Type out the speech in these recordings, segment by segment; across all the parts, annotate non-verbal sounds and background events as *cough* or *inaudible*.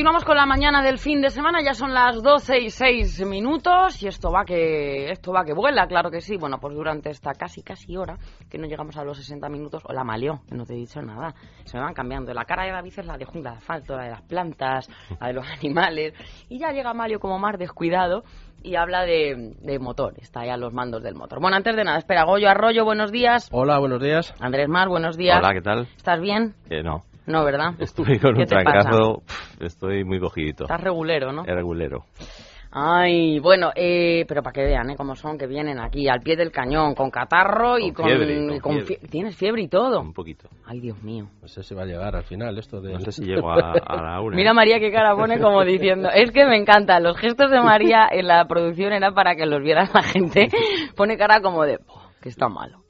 Continuamos con la mañana del fin de semana, ya son las 12 y 6 minutos y esto va que esto va que vuela, claro que sí. Bueno, pues durante esta casi casi hora, que no llegamos a los 60 minutos, o la malió, que no te he dicho nada, se me van cambiando. La cara de David es la de jungla de asfalto, la de las plantas, la de los *laughs* animales, y ya llega Malio como más descuidado y habla de, de motor, está ya los mandos del motor. Bueno, antes de nada, espera, Goyo Arroyo, buenos días. Hola, buenos días. Andrés Mar, buenos días. Hola, ¿qué tal? ¿Estás bien? Que no. No, ¿verdad? *laughs* Estoy con ¿Qué un te pasa? trancazo, estoy muy cogidito. Estás regulero, ¿no? Es regulero. Ay, bueno, eh, pero para que vean, ¿eh? Cómo son, que vienen aquí al pie del cañón, con catarro y Con con... fiebre, y con con fiebre. fie- ¿Tienes fiebre y todo? Un poquito. Ay, Dios mío. No sé si va a llegar al final esto de... No sé si llego a, a la una. Mira María qué cara pone como diciendo, es que me encanta, los gestos de María en la producción era para que los viera la gente, pone cara como de, "Oh, que está malo.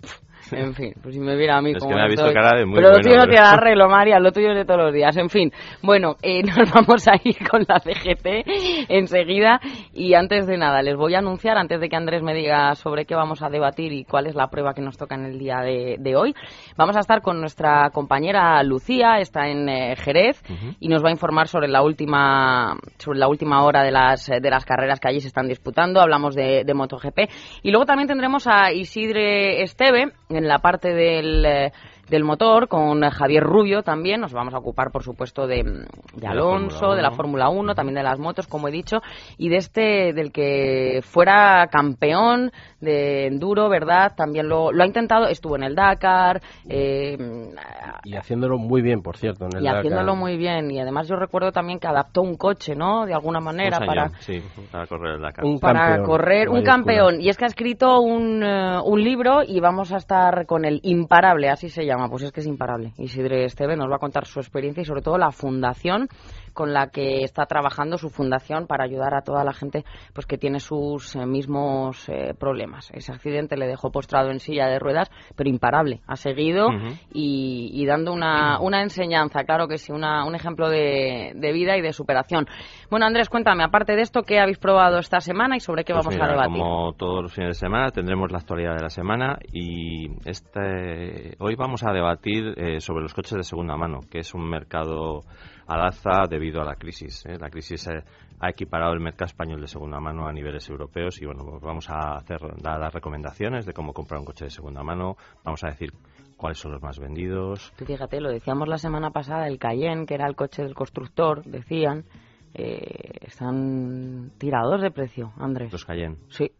En fin, pues si me viera a mí Es que me ha visto cara de muy Pero lo bueno, tuyo no tiene *laughs* arreglo, María, lo tuyo es de todos los días. En fin, bueno, eh, *laughs* nos vamos a ir con la CGT enseguida y antes de nada les voy a anunciar, antes de que Andrés me diga sobre qué vamos a debatir y cuál es la prueba que nos toca en el día de, de hoy, vamos a estar con nuestra compañera Lucía, está en eh, Jerez y nos va a informar sobre la última sobre la última hora de las eh, de las carreras que allí se están disputando. Hablamos de, de MotoGP y luego también tendremos a Isidre Esteve en la parte del eh, del motor con Javier Rubio también. Nos vamos a ocupar, por supuesto, de, mm, de Alonso, de la 1. Fórmula 1, también de las motos, como he dicho, y de este, del que fuera campeón de enduro, ¿verdad? También lo, lo ha intentado, estuvo en el Dakar, eh, Y haciéndolo muy bien, por cierto. En el y Dakar. haciéndolo muy bien. Y además yo recuerdo también que adaptó un coche, ¿no? De alguna manera Un para... señor, Sí, para correr el Dakar. Un para campeón, correr un campeón y es que ha escrito un, eh, un libro y vamos a estar con el imparable así se llama pues es que es imparable. Isidre Esteve nos va a contar su experiencia y sobre todo la fundación con la que está trabajando su fundación para ayudar a toda la gente pues que tiene sus eh, mismos eh, problemas. Ese accidente le dejó postrado en silla de ruedas pero imparable. Ha seguido y, y dando una, una enseñanza claro que sí una, un ejemplo de, de vida y de superación. Bueno Andrés cuéntame aparte de esto qué habéis probado esta semana y sobre qué Pues vamos mira, a debatir Como todos los fines de semana tendremos la actualidad de la semana y este hoy vamos a debatir eh, sobre los coches de segunda mano, que es un mercado al alza debido a la crisis. ¿eh? La crisis eh, ha equiparado el mercado español de segunda mano a niveles europeos y bueno, pues vamos a hacer dar las recomendaciones de cómo comprar un coche de segunda mano. Vamos a decir cuáles son los más vendidos. Fíjate, lo decíamos la semana pasada, el Cayenne, que era el coche del constructor, decían, eh, están tirados de precio, Andrés. Los Cayenne, sí.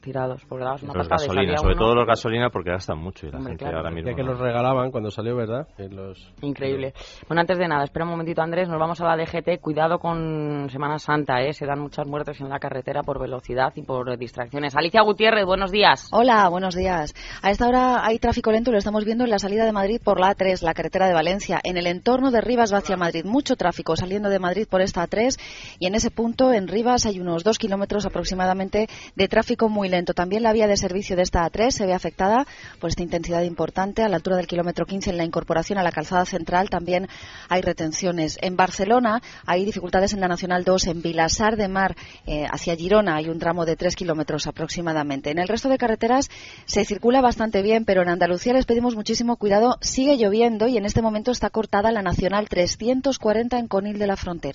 Tirados, porque dabas una Los gasolina, sobre uno. todo los gasolina porque gastan mucho y la Hombre, gente claro. ahora mismo que los regalaban cuando salió, ¿verdad? Los... Increíble. Bueno, antes de nada, espera un momentito, Andrés, nos vamos a la DGT. Cuidado con Semana Santa, ¿eh? Se dan muchas muertes en la carretera por velocidad y por distracciones. Alicia Gutiérrez, buenos días. Hola, buenos días. A esta hora hay tráfico lento, lo estamos viendo en la salida de Madrid por la A3, la carretera de Valencia. En el entorno de Rivas va hacia Madrid, mucho tráfico saliendo de Madrid por esta A3 y en ese punto, en Rivas, hay unos dos kilómetros aproximadamente de tráfico muy lento. También la vía de servicio de esta A3 se ve afectada por esta intensidad importante. A la altura del kilómetro 15 en la incorporación a la calzada central también hay retenciones. En Barcelona hay dificultades en la Nacional 2, en Vilasar de Mar eh, hacia Girona hay un tramo de 3 kilómetros aproximadamente. En el resto de carreteras se circula bastante bien, pero en Andalucía les pedimos muchísimo cuidado. Sigue lloviendo y en este momento está cortada la Nacional 340 en Conil de la Frontera.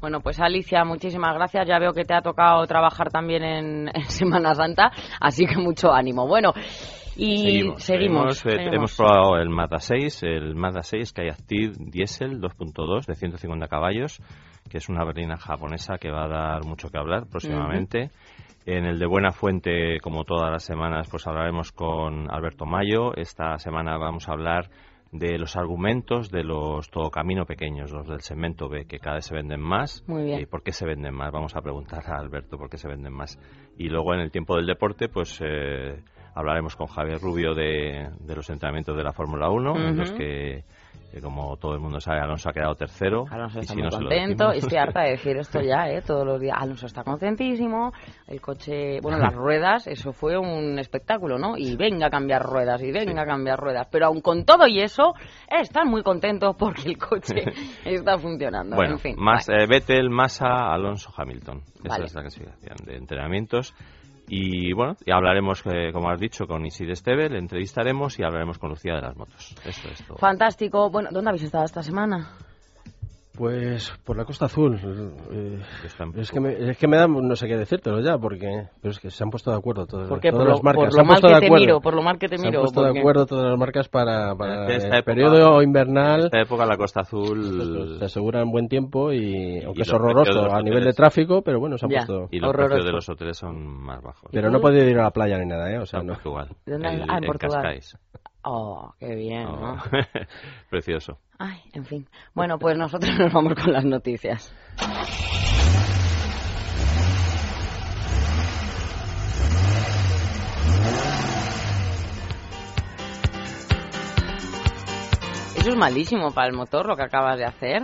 Bueno, pues Alicia, muchísimas gracias. Ya veo que te ha tocado trabajar también en, en Semana Santa, así que mucho ánimo. Bueno, y Seguimos. seguimos. Hemos, eh, hemos probado el Mazda 6, el Mazda 6 Sky Active Diesel 2.2 de 150 caballos, que es una berlina japonesa que va a dar mucho que hablar próximamente. En el de Buena Fuente, como todas las semanas, pues hablaremos con Alberto Mayo. Esta semana vamos a hablar de los argumentos de los todo camino pequeños, los del segmento B, que cada vez se venden más. Muy bien. ¿Y por qué se venden más? Vamos a preguntar a Alberto por qué se venden más. Y luego en el tiempo del deporte, pues eh, hablaremos con Javier Rubio de, de los entrenamientos de la Fórmula 1, en los que, que como todo el mundo sabe, Alonso ha quedado tercero. Alonso y está si muy no contento. Y *laughs* estoy harta de decir esto ya, ¿eh? Todos los días. Alonso está contentísimo. El coche, bueno, las *laughs* ruedas, eso fue un espectáculo, ¿no? Y venga a cambiar ruedas, y venga a cambiar ruedas. Pero aun con todo y eso, están muy contentos porque el coche *laughs* está funcionando. Bueno, en fin. más, Bueno. eh, Vettel, Massa, Alonso, Hamilton. Esa Vale. es la clasificación de entrenamientos. Y bueno, y hablaremos, eh, como has dicho, con Isid Esteve, le entrevistaremos y hablaremos con Lucía de las motos. Eso es todo. Fantástico. Bueno, ¿dónde habéis estado esta semana? Pues por la Costa Azul. eh, en es, que me, es que me da no sé qué decírtelo ya, porque pero es que se han puesto de acuerdo todas, por lo, las marcas. por se lo mal que de te acuerdo. miro, por lo mal que te se han miro. puesto de acuerdo todas las marcas para, En el época- periodo En invernal. esta época la Costa Azul Te aseguran buen tiempo y aunque los es horroroso a nivel de tráfico, pero bueno, se han Ya. puesto. y los Horroroso. precios de los hoteles son más bajos. Pero no he podido ir a la playa ni nada, ¿eh? O sea, en no. Portugal. ¿Dónde? El- Ah, en Portugal. Cascais. Oh, qué bien, Oh, ¿no? *laughs* Precioso. Ay, en fin. Bueno, pues nosotros nos vamos con las noticias. Eso es malísimo para el motor lo que acabas de hacer.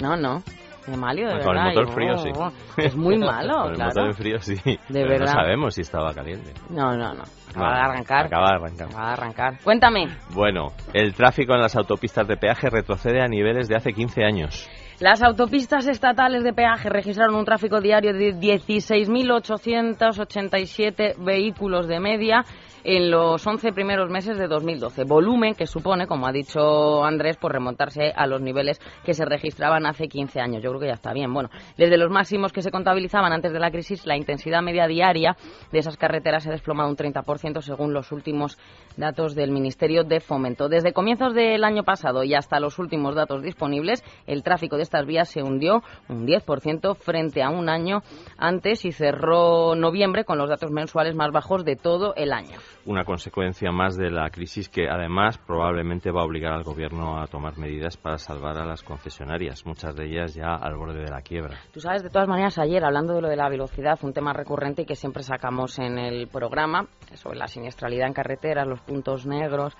No, no. De malio, de Con el verdad. motor frío, sí. Es muy *laughs* malo, Con el claro. motor frío, sí. Pero verdad. No sabemos si estaba caliente. No, no, no. Acaba No, de arrancar. Acaba de arrancar. Acaba de arrancar. Cuéntame. Bueno, el tráfico en las autopistas de peaje retrocede a niveles de hace 15 años. Las autopistas estatales de peaje registraron un tráfico diario de 16.887 vehículos de media en los 11 primeros meses de 2012. Volumen que supone, como ha dicho Andrés, por remontarse a los niveles que se registraban hace 15 años. Yo creo que ya está bien. Bueno, desde los máximos que se contabilizaban antes de la crisis, la intensidad media diaria de esas carreteras se ha desplomado un 30% según los últimos datos del Ministerio de Fomento. Desde comienzos del año pasado y hasta los últimos datos disponibles, el tráfico de estas vías se hundió un 10% frente a un año antes y cerró noviembre con los datos mensuales más bajos de todo el año. Una consecuencia más de la crisis que además probablemente va a obligar al gobierno a tomar medidas para salvar a las concesionarias, muchas de ellas ya al borde de la quiebra. Tú sabes, de todas maneras, ayer, hablando de lo de la velocidad, un tema recurrente y que siempre sacamos en el programa, sobre la siniestralidad en carreteras, los puntos negros,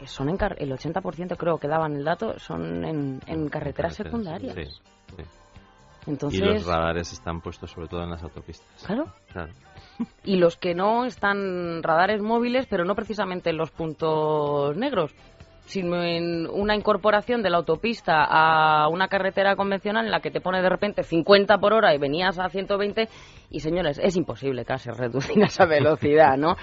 que son en car- el 80% creo que daban el dato, son en, en carreteras secundarias. Sí, sí. Entonces, Y los radares están puestos sobre todo en las autopistas. claro, Claro. y los que no están radares móviles, pero no precisamente en los puntos negros, sino en una incorporación de la autopista a una carretera convencional en la que te pone de repente 50 por hora y venías a 120 y señores, es imposible casi reducir *laughs* esa velocidad, ¿no?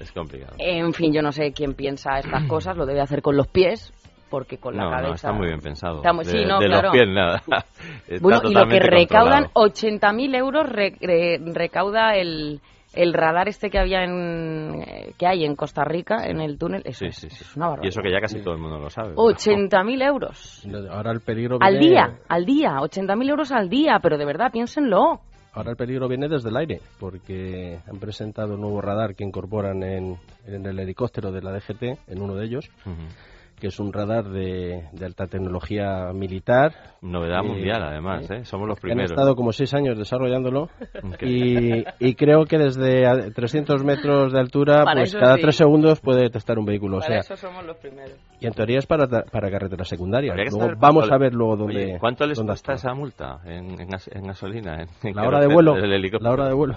Es complicado. En fin, yo no sé quién piensa estas cosas, lo debe hacer con los pies, porque con la no, cabeza... no, está muy bien pensado. Está muy- sí, de no, de claro. los pies nada. *laughs* Está Bueno, y lo que recaudan, controlado. 80.000 euros re- re- recauda el, el radar este que había en eh, que hay en Costa Rica, en el túnel. Eso Sí, es, sí, sí. es una barbaridad. Y eso que ya casi todo el mundo lo sabe. 80.000 euros. Ahora el peligro Al viene- día, al día, 80.000 euros al día, pero de verdad, piénsenlo. Ahora el peligro viene desde el aire, porque han presentado un nuevo radar que incorporan en, en el helicóptero de la DGT, en uno de ellos. Que es un radar de, de alta tecnología militar. Novedad Eh, mundial, además, ¿eh? Somos los que Han primeros. estado como seis años desarrollándolo y, y creo que desde a 300 metros de altura, Para pues cada sí. tres segundos puede detectar un vehículo. O Para sea, eso somos los primeros. y en teoría es para, ta- para carreteras secundarias. Luego saber vamos cuánto a ver luego dónde. Oye, ¿Cuánto les dónde cuesta actúa. esa multa en, en en gasolina? En, en La hora de vuelo. *laughs* La hora de vuelo.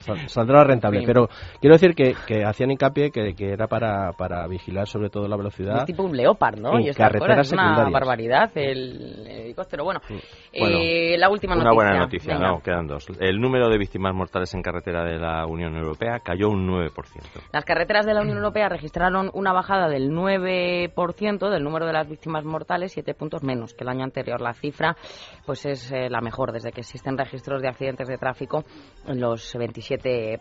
Sal- Saldrá rentable. Sí. Pero quiero decir que, que hacían hincapié que, que era para, para vigilar sobre todo la velocidad. Es tipo un leopard, ¿no? En y carreteras es una barbaridad el helicóptero. Bueno, Bueno, eh, la última Una noticia. buena noticia, Venga. no, quedan dos. El número de víctimas mortales en carretera de la Unión Europea cayó un 9%. Las carreteras de la Unión Europea registraron una bajada del 9% del número de las víctimas mortales, 7 puntos menos que el año anterior. La cifra pues es eh, la mejor desde que existen registros de accidentes de tráfico en los 27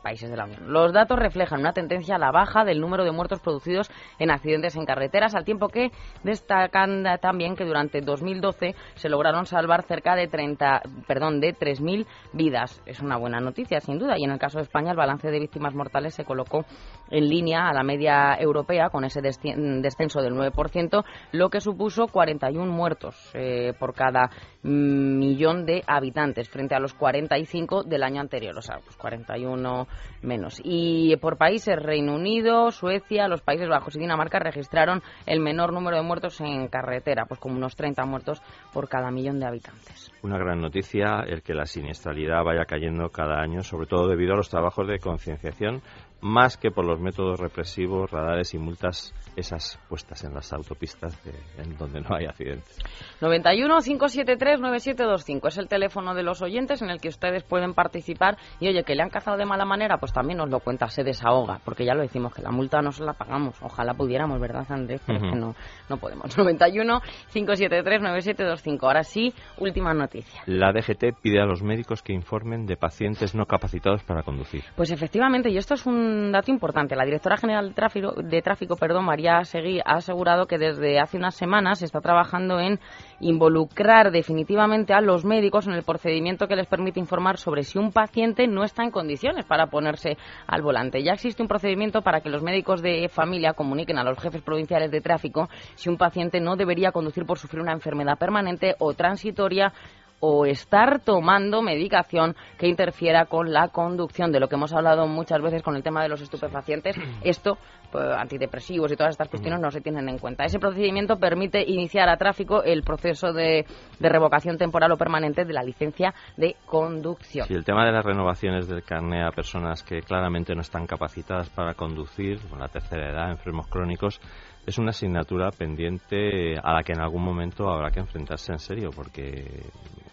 países de la Unión. Los datos reflejan una tendencia a la baja del número de muertos producidos en accidentes en carreteras, al tiempo que destacan también que durante 2012 se lograron salvar cerca de 30, perdón, de 3.000 vidas. Es una buena noticia, sin duda, y en el caso de España el balance de víctimas mortales se colocó en línea a la media europea con ese descenso del 9%, lo que supuso 41 muertos eh, por cada millón de habitantes frente a los 45 del año anterior, o sea, pues 41 menos. Y por países, Reino Unido, Suecia, los Países Bajos y Dinamarca registraron el menor número de muertos en carretera, pues como unos 30 muertos por cada millón de habitantes. Una gran noticia el que la siniestralidad vaya cayendo cada año, sobre todo debido a los trabajos de concienciación más que por los métodos represivos, radares y multas, esas puestas en las autopistas en donde no hay accidentes. 91 573 9725 es el teléfono de los oyentes en el que ustedes pueden participar y oye, que le han cazado de mala manera, pues también nos lo cuenta, se desahoga, porque ya lo decimos que la multa no se la pagamos, ojalá pudiéramos, ¿verdad, Andrés? Pero es que no, no podemos. 91 573 9725 ahora sí, última noticia. La DGT pide a los médicos que informen de pacientes no capacitados para conducir. Pues efectivamente, y esto es un dato importante. La directora general de tráfico, de tráfico perdón, María Seguí, ha asegurado que desde hace unas semanas se está trabajando en involucrar definitivamente a los médicos en el procedimiento que les permite informar sobre si un paciente no está en condiciones para ponerse al volante. Ya existe un procedimiento para que los médicos de familia comuniquen a los jefes provinciales de tráfico si un paciente no debería conducir por sufrir una enfermedad permanente o transitoria o estar tomando medicación que interfiera con la conducción, de lo que hemos hablado muchas veces con el tema de los estupefacientes. *clears throat* Esto, pues, antidepresivos y todas estas cuestiones no se tienen en cuenta. Ese procedimiento permite iniciar a tráfico el proceso de, revocación temporal o permanente de la licencia de conducción. Sí, el tema de las renovaciones del carné a personas que claramente no están capacitadas para conducir, con la tercera edad, enfermos crónicos, es una asignatura pendiente a la que en algún momento habrá que enfrentarse en serio, porque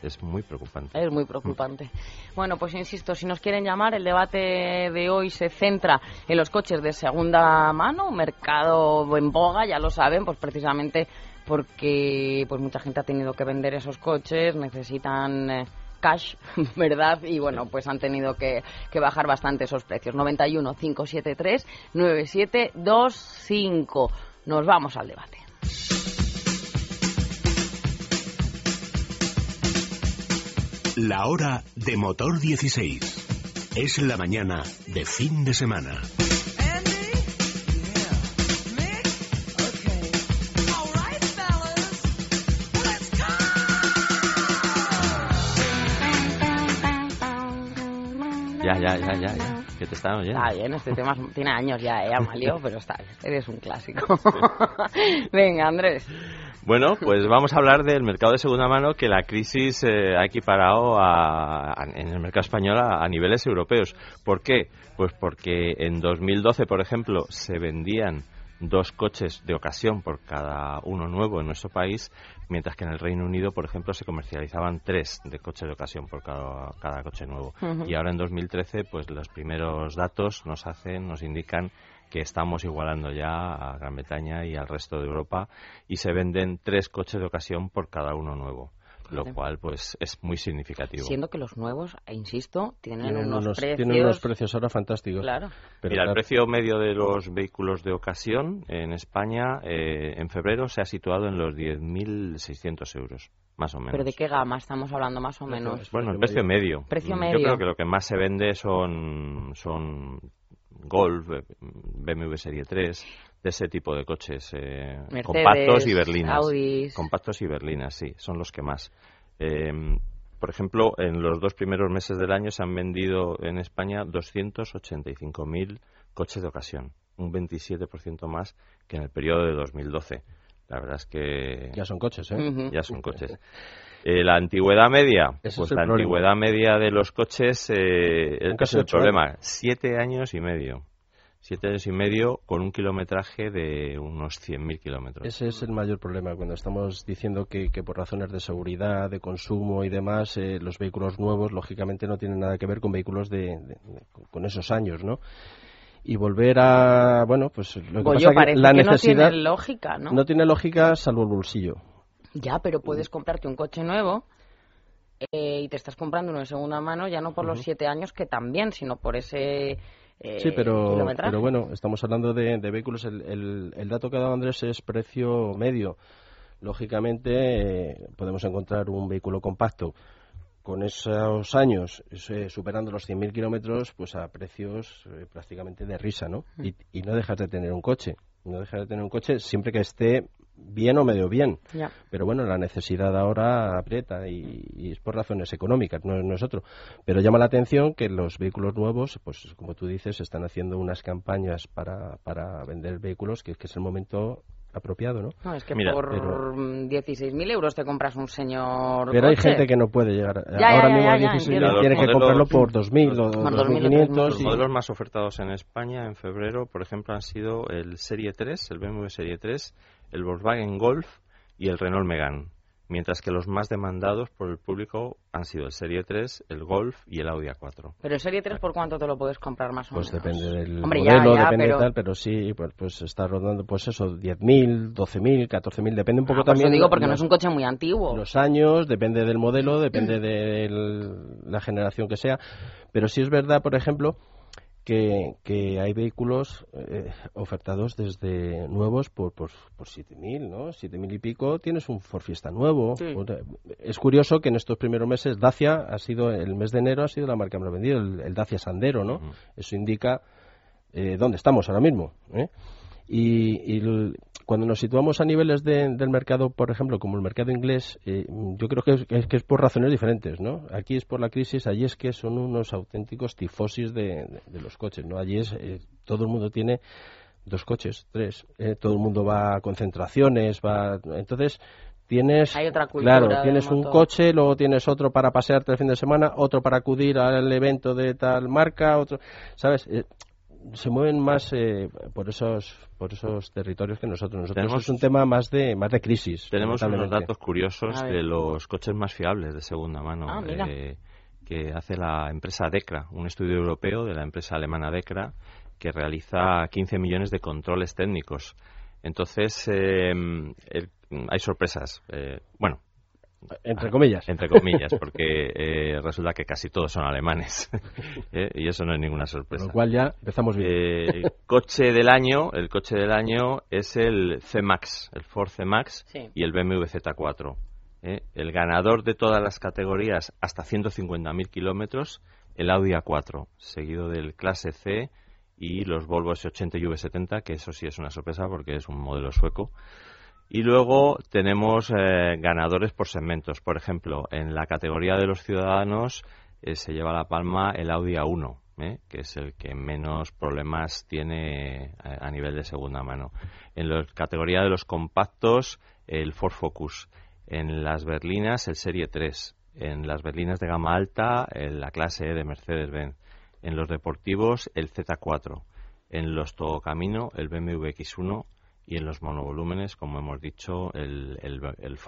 es muy preocupante. Es muy preocupante. Bueno, pues insisto, si nos quieren llamar, el debate de hoy se centra en los coches de segunda mano, mercado en boga, ya lo saben, pues precisamente porque pues mucha gente ha tenido que vender esos coches, necesitan eh, cash, *laughs* ¿verdad? Y bueno, pues han tenido que, que, bajar bastante esos precios. 91 573 9725. Nos vamos al debate. La hora de motor 16. Es la mañana de fin de semana. Ya, ya, ya, ya, ya. Que te están oyendo. Está bien, este tema tiene años ya, ¿eh, Amalio? *laughs* Pero está bien, eres un clásico. *laughs* Venga, Andrés. Bueno, pues vamos a hablar del mercado de segunda mano que la crisis eh, ha equiparado en el mercado español a, niveles europeos. ¿Por qué? Pues porque en 2012, por ejemplo, se vendían dos coches de ocasión por cada uno nuevo en nuestro país, mientras que en el Reino Unido, por ejemplo, se comercializaban tres de coches de ocasión por cada, coche nuevo. Y ahora en 2013, pues los primeros datos nos hacen, nos indican que estamos igualando ya a Gran Bretaña y al resto de Europa y se venden tres coches de ocasión por cada uno nuevo lo cual pues es muy significativo. Siendo que los nuevos, insisto, tienen, unos, precios... Tienen unos precios ahora fantásticos. Claro. Mira, el precio medio de los vehículos de ocasión en España eh, en febrero se ha situado en los 10.600 euros, más o menos. ¿Pero de qué gama estamos hablando, más o menos? Bueno, el precio medio. Precio medio. Yo creo que lo que más se vende son, son Golf, BMW Serie 3, de ese tipo de coches eh, compactos y berlinas. Compactos y berlinas, sí, son los que más. Em, por ejemplo, en los dos primeros meses del año se han vendido en España 285.000 coches de ocasión, un 27% más que en el periodo de 2012. La verdad es que... Ya son coches, ¿eh? Ya son coches. Eh, la antigüedad media, pues la antigüedad media de los coches eh, es el problema, siete años y medio. Siete años y medio con un kilometraje de unos 100.000 kilómetros. Ese es el mayor problema cuando estamos diciendo que, por razones de seguridad, de consumo y demás, eh, los vehículos nuevos lógicamente no tienen nada que ver con vehículos de, con esos años, ¿no? y volver a bueno pues lo que pasa que la necesidad no tiene lógica no no tiene lógica salvo el bolsillo ya, pero puedes comprarte un coche nuevo eh, y te estás comprando uno de segunda mano ya no por los siete años que también, sino por ese eh, Sí, pero, pero bueno, estamos hablando de, de vehículos. El, el- el dato que ha dado Andrés es precio medio. Lógicamente, eh, podemos encontrar un vehículo compacto con esos años eh, superando los 100.000 kilómetros, pues a precios eh, prácticamente de risa, ¿no? Y, y no dejas de tener un coche. No dejas de tener un coche siempre que esté bien o medio bien. Ya. Pero bueno, la necesidad ahora aprieta y, y es por razones económicas, no es nosotros. Pero llama la atención que los vehículos nuevos, pues como tú dices, están haciendo unas campañas para, para vender vehículos que, que es el momento apropiado, ¿no? No, es que Mira, por pero- 16.000 euros te compras un señor Pero hay coche. gente que no puede llegar. Ya, ahora ya, mismo ya, a ya, 16 entiendo. tiene que comprarlo por 2.000 o Por 2.000 o 2.500. Los modelos más ofertados en España en febrero, por ejemplo, han sido el Serie 3, el BMW Serie 3, el Volkswagen Golf y el Renault Megane. Mientras que los más demandados por el público han sido el Serie 3, el Golf y el Audi A4. Pero el Serie 3, ¿por cuánto te lo puedes comprar más o Pues menos? depende del Hombre, ya, modelo, ya, depende pero... de tal, pero sí, pues, pues está rondando, pues eso, 10.000, 12.000, 14.000, depende un poco Ah, por eso también. digo, porque no los- es un coche muy antiguo. los años, depende del modelo, depende de la generación que sea. Pero sí es verdad, por ejemplo, que, que hay vehículos eh, ofertados desde nuevos por, por, por 7.000, ¿no? 7.000 y pico, tienes un Ford Fiesta nuevo. Sí. Es curioso que en estos primeros meses Dacia ha sido, el mes de enero ha sido la marca más vendida, el, el Dacia Sandero, ¿no? Eso indica eh, dónde estamos ahora mismo. ¿eh? Y, y el- cuando nos situamos a niveles de- del mercado, por ejemplo, como el mercado inglés, eh, yo creo que es, que es- que es por razones diferentes, ¿no? Aquí es por la crisis, allí es que son unos auténticos tifosis de, de- de los coches, ¿no? Allí es, eh, todo el mundo tiene dos coches, tres, eh, todo el mundo va a concentraciones, va, entonces tienes, Hay otra cultura claro, tienes un coche, luego tienes otro para pasearte el fin de semana, otro para acudir al evento de tal marca, otro, ¿sabes? Se mueven más eh, por esos por esos territorios que nosotros. Nosotros Tenemos- es un tema más de más de crisis. Tenemos unos datos curiosos de los coches más fiables de segunda mano Ah, eh, que hace la empresa Decra, un estudio europeo de la empresa alemana Decra que realiza 15 millones de controles técnicos. Entonces, eh, hay sorpresas. Eh, bueno, Entre comillas. entre comillas, porque eh, resulta que casi todos son alemanes. *laughs* Eh, y eso no es ninguna Con sorpresa. lo cual ya empezamos bien. Eh, coche del año, el coche del año es el C-Max, el Ford C-Max Sí. y el BMW Z4. ¿eh? El ganador de todas las categorías hasta 150.000 kilómetros, el Audi A4, seguido del Clase C y los Volvo S80 y V70, que eso sí es una sorpresa porque es un modelo sueco. Y luego tenemos eh, ganadores por segmentos. Por ejemplo, en la categoría de los ciudadanos eh, se lleva la palma el Audi A1, ¿eh? que es el que menos problemas tiene eh, a nivel de segunda mano. En la categoría de los compactos, el Ford Focus. En las berlinas, el Serie 3. En las berlinas de gama alta, el- la clase E de Mercedes-Benz. En los deportivos, el Z4. En los tocamino, el BMW X1 y en los monovolúmenes, como hemos dicho, el, el, el.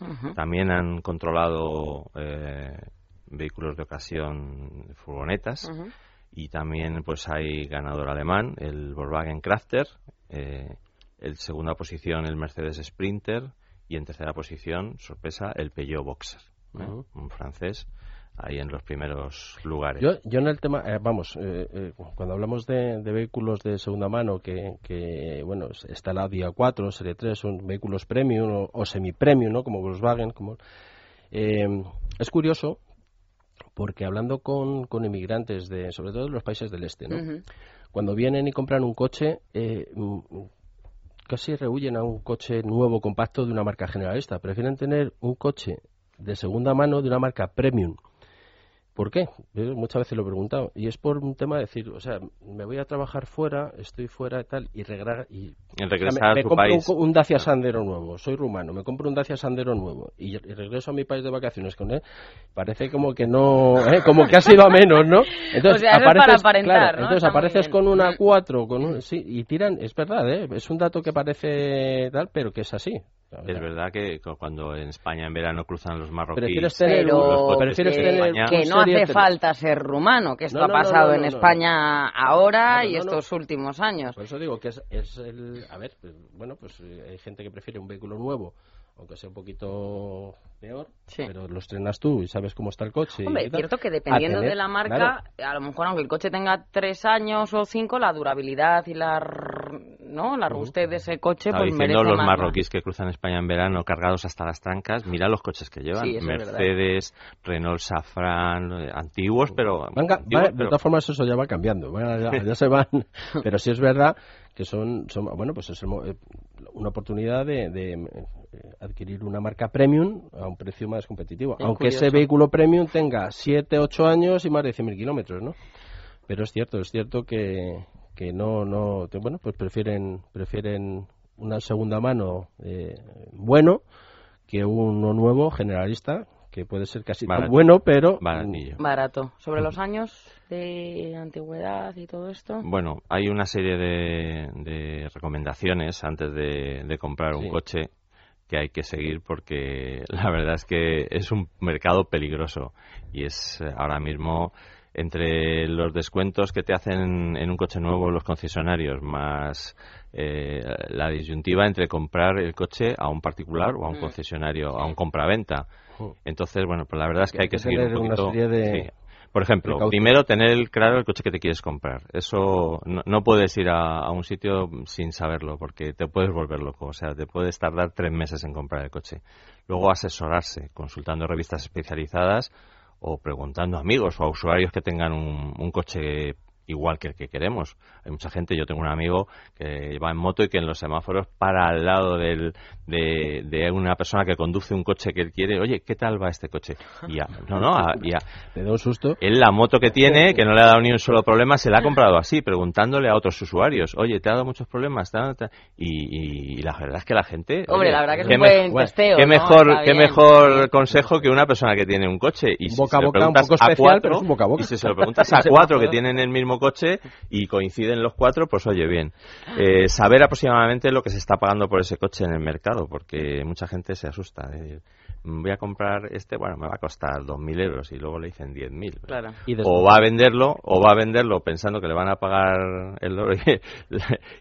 Ujú. También han controlado eh, vehículos de ocasión, furgonetas, y también pues hay ganador alemán, el Volkswagen Crafter, eh, en segunda posición el Mercedes Sprinter y en tercera posición, sorpresa, el Peugeot Boxer, ¿eh? Un francés, ahí en los primeros lugares. Yo, yo en el tema, eh, vamos, eh, eh, cuando hablamos de, de vehículos de segunda mano, que, que, bueno, está la Audi A4, Serie 3, son vehículos premium o, o semi-premium, ¿no? Como Volkswagen, como... eh, es curioso porque hablando con, con inmigrantes, de, sobre todo de los países del este, ¿no? Cuando vienen y compran un coche, casi rehuyen a un coche nuevo, compacto de una marca generalista. Prefieren tener un coche de segunda mano de una marca premium. ¿Por qué? Yo muchas veces lo he preguntado. Y es por un tema de decir, o sea, me voy a trabajar fuera, estoy fuera y tal, y, regra- y En o sea, regresar me, a me tu compro país. un, un Dacia Sandero nuevo, soy rumano, me compro un Dacia Sandero nuevo y, y regreso a mi país de vacaciones con él, parece como que no, *laughs* ¿eh? como que ha sido a menos, ¿no? Entonces, O sea, eso es para apareces- aparentar, claro, ¿no? Entonces apareces con una 4, con un, sí, y tiran, es verdad, ¿eh? es un dato que parece tal, pero que es así. Es verdad que cu- cuando en España en verano cruzan los marroquíes... Prefieres tener Pero un- coches prefieres que, no hace falta ser rumano, que esto No, ha no, no, pasado no, en no, no. España ahora y no, no. estos últimos años. Por eso digo que es, es el... A ver, pues, bueno, pues eh, hay gente que prefiere un vehículo nuevo, aunque sea un poquito peor, Sí. pero lo estrenas tú y sabes cómo está el coche. y Hombre, es cierto que dependiendo tener- de la marca, claro, a lo mejor aunque el coche tenga tres años o cinco, la durabilidad y la, ¿no? la robustez de ese coche Estaba pues diciendo merece los más, marroquíes que cruzan España en verano cargados hasta las trancas, mira los coches que llevan. Sí. Mercedes, Renault Safran, eh, antiguos, pero... Van ca- antiguos, va- de todas formas eso ya va cambiando, va- ya, *laughs* ya se van, pero sí es verdad que son, son bueno, pues es el mo- eh, una oportunidad de, de, adquirir una marca premium a un precio más competitivo, Es aunque ese vehículo premium tenga 7, 8 años y más de 100.000 kilómetros, ¿no? Pero es cierto, es cierto que, que no, no, que, bueno, pues prefieren, prefieren una segunda mano eh, bueno que uno nuevo generalista que puede ser casi tan Barato. bueno, pero Baratillo. Barato. Sobre los años de antigüedad y todo esto. Bueno, hay una serie de, de recomendaciones antes de, de comprar un coche que hay que seguir porque *laughs* la verdad es que es un mercado peligroso y es eh, ahora mismo entre los descuentos que te hacen en un coche nuevo los concesionarios más eh, la disyuntiva entre comprar el coche a un particular o a un Mm. concesionario, a un compraventa. Entonces, bueno, pues la verdad es que hay que Hay que seguir un una poquito. serie de sí. Por ejemplo, primero tener claro el coche que te quieres comprar. Eso no, no puedes ir a, a un sitio sin saberlo porque te puedes volver loco. O sea, te puedes tardar tres meses en comprar el coche. Luego asesorarse, consultando revistas especializadas o preguntando a amigos o a usuarios que tengan un, un coche igual que el que queremos. Hay mucha gente, yo tengo un amigo que va en moto y que en los semáforos para al lado del, de, de una persona que conduce un coche que él quiere, oye, ¿qué tal va este coche? Y ya, no, no, a- y a- te da un susto. él la moto que tiene, que no le ha dado ni un solo problema, se la ha comprado así, preguntándole a otros usuarios, oye, ¿te ha dado muchos problemas? ¿Te ha dado- te ha-?" Y, y la verdad es que la gente... Hombre, oye, la verdad que es qué un me- buen bueno, testeo. Qué mejor, qué mejor consejo que una persona que tiene un coche y si boca se a boca un poco a especial, cuatro, pero es un boca a boca. y si se lo preguntas a *laughs* cuatro que tienen el mismo coche y coinciden los cuatro, pues oye bien. Eh, saber aproximadamente lo que se está pagando por ese coche en el mercado, porque mucha gente se asusta. de decir, "Mm, voy a comprar este, bueno, me va a costar 2.000 euros y luego le dicen 10.000. Claro. O va a venderlo, o va a venderlo pensando que le van a pagar el oro *laughs* y-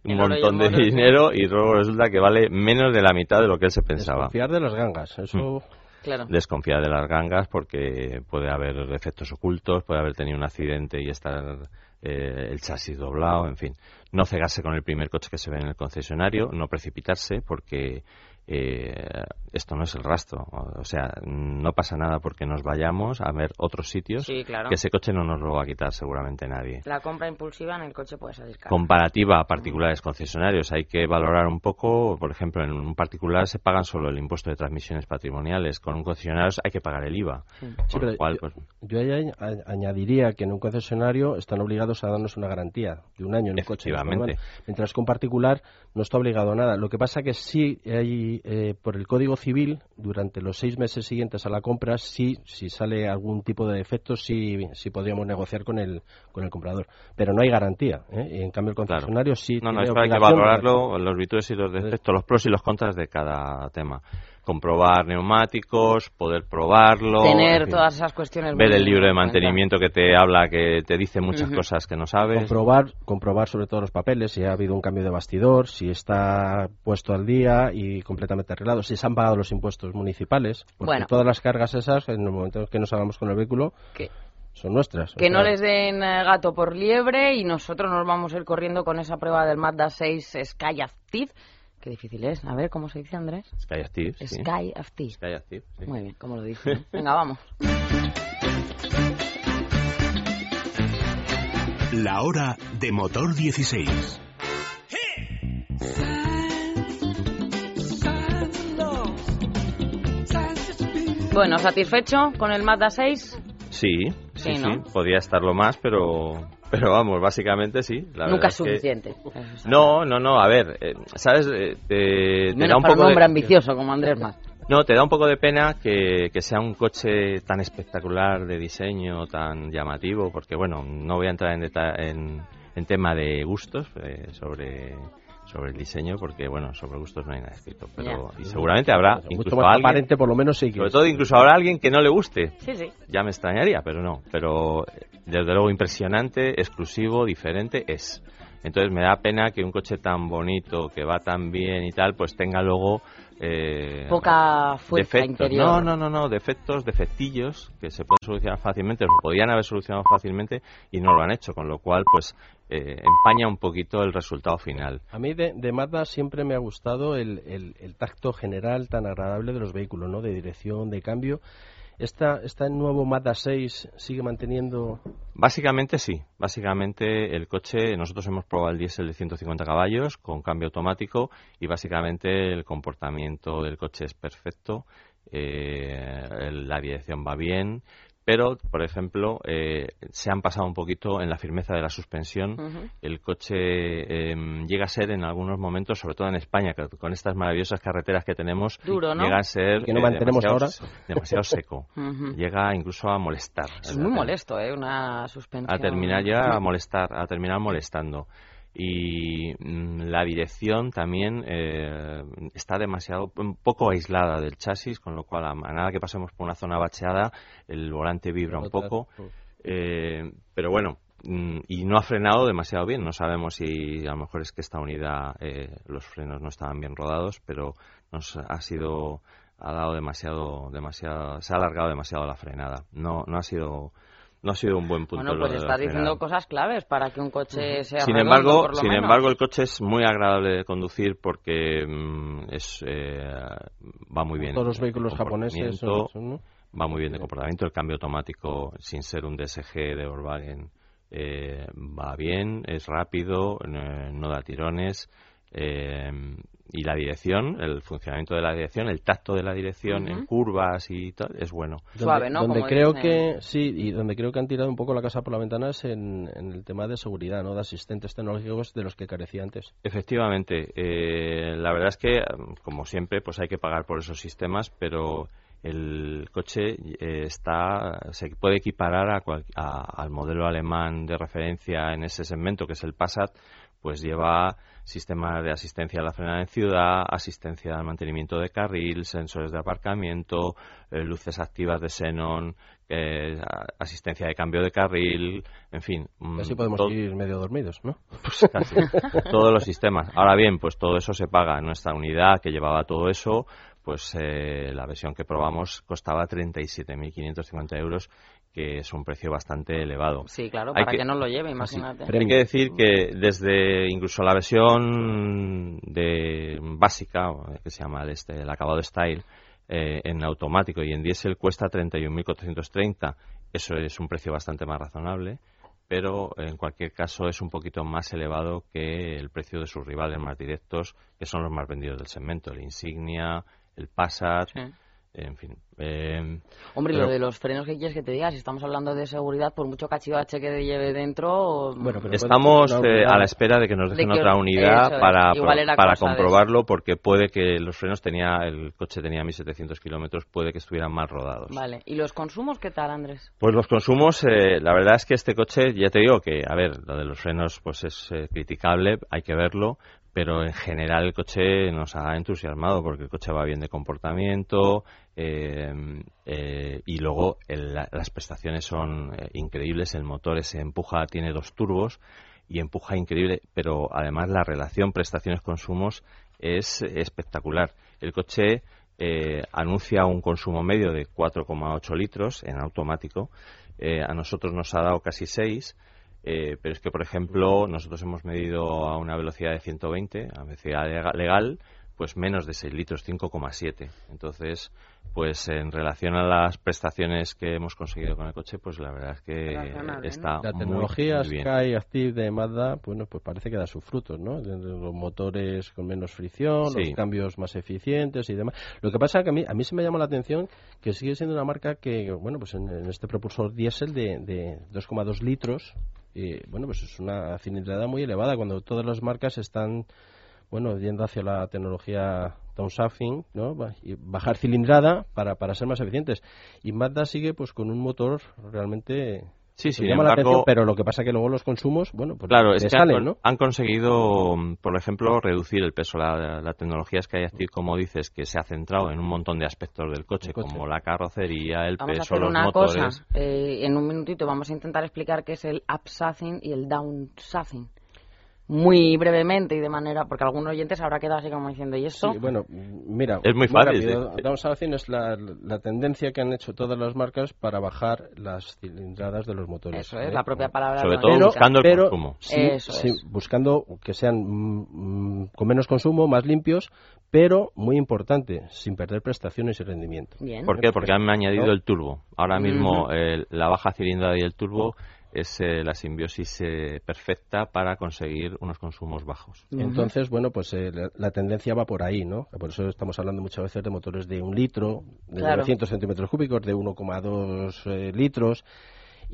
un El oro y montón el de dinero y luego resulta que vale menos de la mitad de lo que él se pensaba. Desconfiar de las gangas, eso Mm. Claro. Desconfiar de las gangas porque puede haber efectos ocultos, puede haber tenido un accidente y estar eh, el chasis doblado, en fin. No cegarse con el primer coche que se ve en el concesionario, no precipitarse porque eh, esto no es el rastro. O sea, no pasa nada porque nos vayamos a ver otros sitios Sí, claro. que ese coche no nos lo va a quitar seguramente nadie. La compra impulsiva en el coche puede salir cara. Comparativa a particulares concesionarios, hay que valorar un poco, por ejemplo, en un particular se pagan solo el impuesto de transmisiones patrimoniales, con un concesionario hay que pagar el IVA. Sí, Con pero lo cual, yo, pues, yo añadiría que en un concesionario están obligados a darnos una garantía de un año en un coche. Efectivamente. Mientras que un particular no está obligado a nada. Lo que pasa que sí hay, eh, por el Código Civil, durante los seis meses siguientes a la compra, sí, si sale algún tipo de defecto, sí, sí podríamos negociar con el, con el comprador. Pero no hay garantía. ¿eh? Y en cambio el Claro. concesionario sí No, no, tiene esto hay que valorarlo, los virtudes y los defectos, los pros y los contras de cada tema. Comprobar neumáticos, poder probarlo. Tener en fin, todas esas cuestiones. Ver el libro de mantenimiento que te habla, que te dice muchas cosas que no sabes. Comprobar, comprobar sobre todo los papeles, si ha habido un cambio de bastidor, si está puesto al día y completamente arreglado, si se han pagado los impuestos municipales, porque Bueno. todas las cargas esas, en el momento en que nos hagamos con el vehículo, Que- son nuestras. Que no les den eh, gato por liebre y nosotros nos vamos a ir corriendo con esa prueba del Mazda 6 Sky Active. Qué difícil es. A ver, ¿cómo se dice, Andrés? Sky Active, sí. Sky Active. Sky Active, sí. Muy bien, ¿cómo lo dice? *laughs* Venga, vamos. La hora de motor 16. Bueno, ¿satisfecho con el Mazda 6? Sí, Sí, sí, sí, ¿no? podía estarlo más, pero, pero vamos, básicamente sí. La Nunca es suficiente. No, no, no, a ver, eh, ¿sabes? Eh, te, te da un para poco un hombre de, ambicioso como Andrés Más. No, te da un poco de pena que, que sea un coche tan espectacular de diseño, tan llamativo, porque bueno, no voy a entrar en, en, en tema de gustos eh, sobre sobre el diseño, porque bueno, sobre gustos no hay nada escrito. Pero y seguramente habrá incluso alguien, aparente, por lo menos sí. Sobre todo incluso habrá alguien que no le guste. Sí, sí. Ya me extrañaría, pero no. Pero desde luego impresionante, exclusivo, diferente es. Entonces me da pena que un coche tan bonito, que va tan bien y tal, pues tenga luego eh, poca fuerza defectos. interior. No, no, no, no, defectos, defectillos que se pueden solucionar fácilmente, o podían haber solucionado fácilmente y no lo han hecho, con lo cual pues eh, empaña un poquito el resultado final. A mí de, de Mazda siempre me ha gustado el, el, el, tacto general tan agradable de los vehículos, ¿no? De dirección, de cambio. ¿Esta, ¿Está el nuevo Mazda 6 sigue manteniendo...? Básicamente sí. Básicamente el coche, nosotros hemos probado el diésel de 150 caballos con cambio automático y básicamente el comportamiento del coche es perfecto. Eh, la dirección va bien, pero, por ejemplo, eh, se han pasado un poquito en la firmeza de la suspensión. Uh -huh. El coche eh, llega a ser en algunos momentos, sobre todo en España, que con estas maravillosas carreteras que tenemos, Duro, ¿no? llega a ser que no mantenemos demasiado, ahora demasiado seco. *laughs* Uh -huh. Llega incluso a molestar. Es muy molesto, ¿eh? Una suspensión. A terminar ya a molestar, a terminar molestando y mm, la dirección también eh, está demasiado un poco aislada del chasis con lo cual a, nada que pasemos por una zona bacheada el volante vibra un poco. eh, pero bueno mm, y no ha frenado demasiado bien. No sabemos si a lo mejor es que esta unidad eh, los frenos no estaban bien rodados pero nos ha sido ha dado demasiado demasiado se ha alargado demasiado la frenada. No no ha sido no ha sido un buen punto. Bueno, pues estás diciendo cosas claves para que un coche sea sin redondo, embargo, por lo sin menos. embargo, el coche es muy agradable de conducir porque mm, es eh, va muy bien. Todos los vehículos japoneses son, son, ¿no? va muy bien de comportamiento. El cambio automático, sin ser un DSG de Volkswagen, eh, va bien, es rápido, no, no da tirones. Eh, y la dirección, el funcionamiento de la dirección, el tacto de la dirección uh -huh. en curvas y tal, es bueno. Suave, ¿no? Donde Como creo dicen. que sí y donde creo que han tirado un poco la casa por la ventana es en, en el tema de seguridad, ¿no? De asistentes tecnológicos de los que carecía antes. Efectivamente, eh, la verdad es que como siempre, pues hay que pagar por esos sistemas, pero el coche eh, está se puede equiparar a cual, a, al modelo alemán de referencia en ese segmento que es el Passat pues lleva sistemas de asistencia a la frenada en ciudad, asistencia al mantenimiento de carril, sensores de aparcamiento, eh, luces activas de xenón, eh, asistencia de cambio de carril, en fin. Así podemos ir medio dormidos, ¿no? Pues casi. *laughs* todos los sistemas. Ahora bien, pues todo eso se paga en nuestra unidad que llevaba todo eso. Pues eh, la versión que probamos costaba 37.550 euros que es un precio bastante elevado. Sí, claro, para que, que, no lo lleve, imagínate. Pero hay que decir que desde incluso la versión de básica, que se llama el, este, el acabado Style, eh, en automático y en diésel cuesta 31.430. Eso es un precio bastante más razonable, pero en cualquier caso es un poquito más elevado que el precio de sus rivales más directos, que son los más vendidos del segmento, el Insignia, el Passat. Sí en fin. Eh, Hombre, pero, lo de los frenos, ¿qué quieres que te diga? Si estamos hablando de seguridad, por mucho cachivache que lleve dentro. Bueno, pero estamos eh, a la espera de que nos dejen de que, otra unidad para, para comprobarlo, porque puede que los frenos tenía, el coche tenía 1700 kilómetros, puede que estuvieran mal rodados. Vale. ¿Y los consumos qué tal, Andrés? Pues los consumos, eh, la verdad es que este coche, ya te digo que, a ver, lo de los frenos, pues es eh, criticable, hay que verlo, pero en general el coche nos ha entusiasmado porque el coche va bien de comportamiento eh, eh, y luego el, las prestaciones son eh, increíbles, el motor se empuja, tiene dos turbos y empuja increíble, pero además la relación prestaciones-consumos es espectacular. El coche anuncia un consumo medio de 4,8 litros en automático, a nosotros nos ha dado casi 6 eh, pero es que, por ejemplo, nosotros hemos medido a una velocidad de 120, a velocidad legal, pues menos de 6 litros, 5,7. Entonces, pues en relación a las prestaciones que hemos conseguido con el coche, pues la verdad es que está La tecnología muy, muy Sky Active de Mazda, bueno, pues parece que da sus frutos, ¿no? Los motores con menos fricción, sí. los cambios más eficientes y demás. Lo que pasa es que a mí, a mí se me llama la atención que sigue siendo una marca que, bueno, pues en, en este propulsor diésel de, de 2,2 litros, y, bueno, pues es una cilindrada muy elevada cuando todas las marcas están bueno, yendo hacia la tecnología downshafting, ¿no? Y bajar cilindrada para, para ser más eficientes. Y Mazda sigue pues con un motor realmente Sí, sí, llama la atención, pero lo que pasa es que luego los consumos, bueno, pues claro, es que salen, han, ¿no? han conseguido, por ejemplo, reducir el peso. La, la tecnología Skyactiv, como dices, que se ha centrado en un montón de aspectos del coche, como la carrocería, el Vamos a peso, hacer los una motores. cosa. eh, en un minutito vamos a intentar explicar qué es el upsazzing y el downsizing. Muy brevemente y de manera, porque algunos oyentes habrá quedado así como diciendo, ¿y eso? Sí, bueno, mira, Es muy fácil, rápido. sí. Es la, la tendencia que han hecho todas las marcas para bajar las cilindradas de los motores. Eso es, ¿eh? la propia palabra. Sobre todo buscando el pero consumo. sí, Eso sí, es. buscando que sean mm, mm, con menos consumo, más limpios, pero muy importante, sin perder prestaciones y rendimiento. Bien. ¿Por qué? Porque han añadido ¿No? el turbo. Ahora mismo Ujú. eh, la baja cilindrada y el turbo es eh, la simbiosis eh, perfecta para conseguir unos consumos bajos. Entonces, bueno, pues eh, la, la tendencia va por ahí, ¿no? Por eso estamos hablando muchas veces de motores de un litro, de Claro. 900 centímetros cúbicos, de 1,2 eh, litros.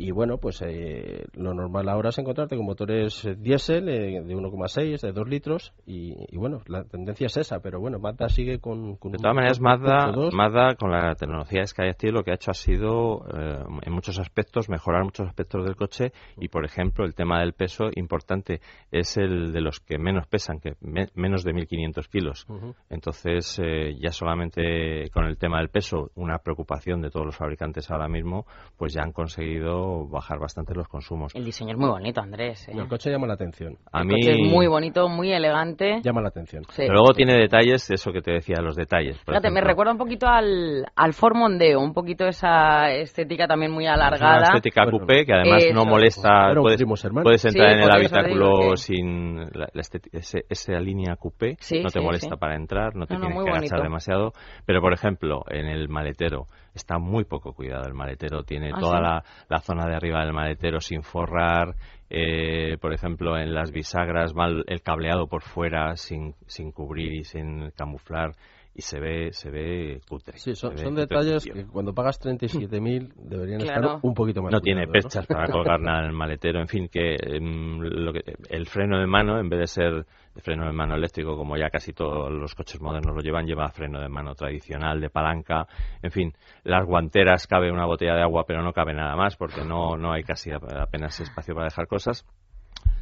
Y bueno, pues eh, lo normal ahora es encontrarte con motores eh, diésel eh, de 1,6, de 2 litros. Y, y bueno, la tendencia es esa, pero bueno, Mazda sigue con. con De todas maneras, Mazda, 1.2. Mazda con la tecnología Skyactiv lo que ha hecho ha sido, eh, en muchos aspectos, mejorar muchos aspectos del coche y, por ejemplo, el tema del peso importante es el de los que menos pesan, que me- menos de 1.500 kilos. Ujú. Entonces, eh, ya solamente con el tema del peso, una preocupación de todos los fabricantes ahora mismo, pues ya han conseguido bajar bastante los consumos. El diseño es muy bonito, Andrés. ¿eh? Y el coche llama la atención. A El mí, coche es muy bonito, muy elegante. Llama la atención. Sí. pero luego tiene detalles, eso que te decía, los detalles. por Fíjate, me recuerda un poquito al, al Ford Mondeo, un poquito esa estética también muy Es una alargada. estética Bueno, coupé que además no eso. molesta. Eran Puedes, puedes entrar Sí, en el habitáculo que- sin la, la estética- ese- esa línea coupé, Sí, no te sí, molesta sí. para entrar, no te No, no, tienes muy que agachar demasiado. Pero por ejemplo, en el maletero está muy poco cuidado el maletero, tiene ¿Ah, toda sí? la, la zona de arriba del maletero sin forrar. eh, por ejemplo, en las bisagras va el, el cableado por fuera sin, sin cubrir y sin camuflar y se ve se ve cutre. Sí, son, ve son cutre, detalles que cuando pagas 37.000 deberían Claro. estar un poquito más no tiene perchas para colgar nada en el maletero, en fin, que, em, lo que- el freno de mano, en vez de ser de freno de mano eléctrico, como ya casi todos los coches modernos lo llevan, lleva freno de mano tradicional, de palanca, en fin, las guanteras cabe una botella de agua, pero no cabe nada más, porque no, no hay casi ap- apenas espacio para dejar cosas.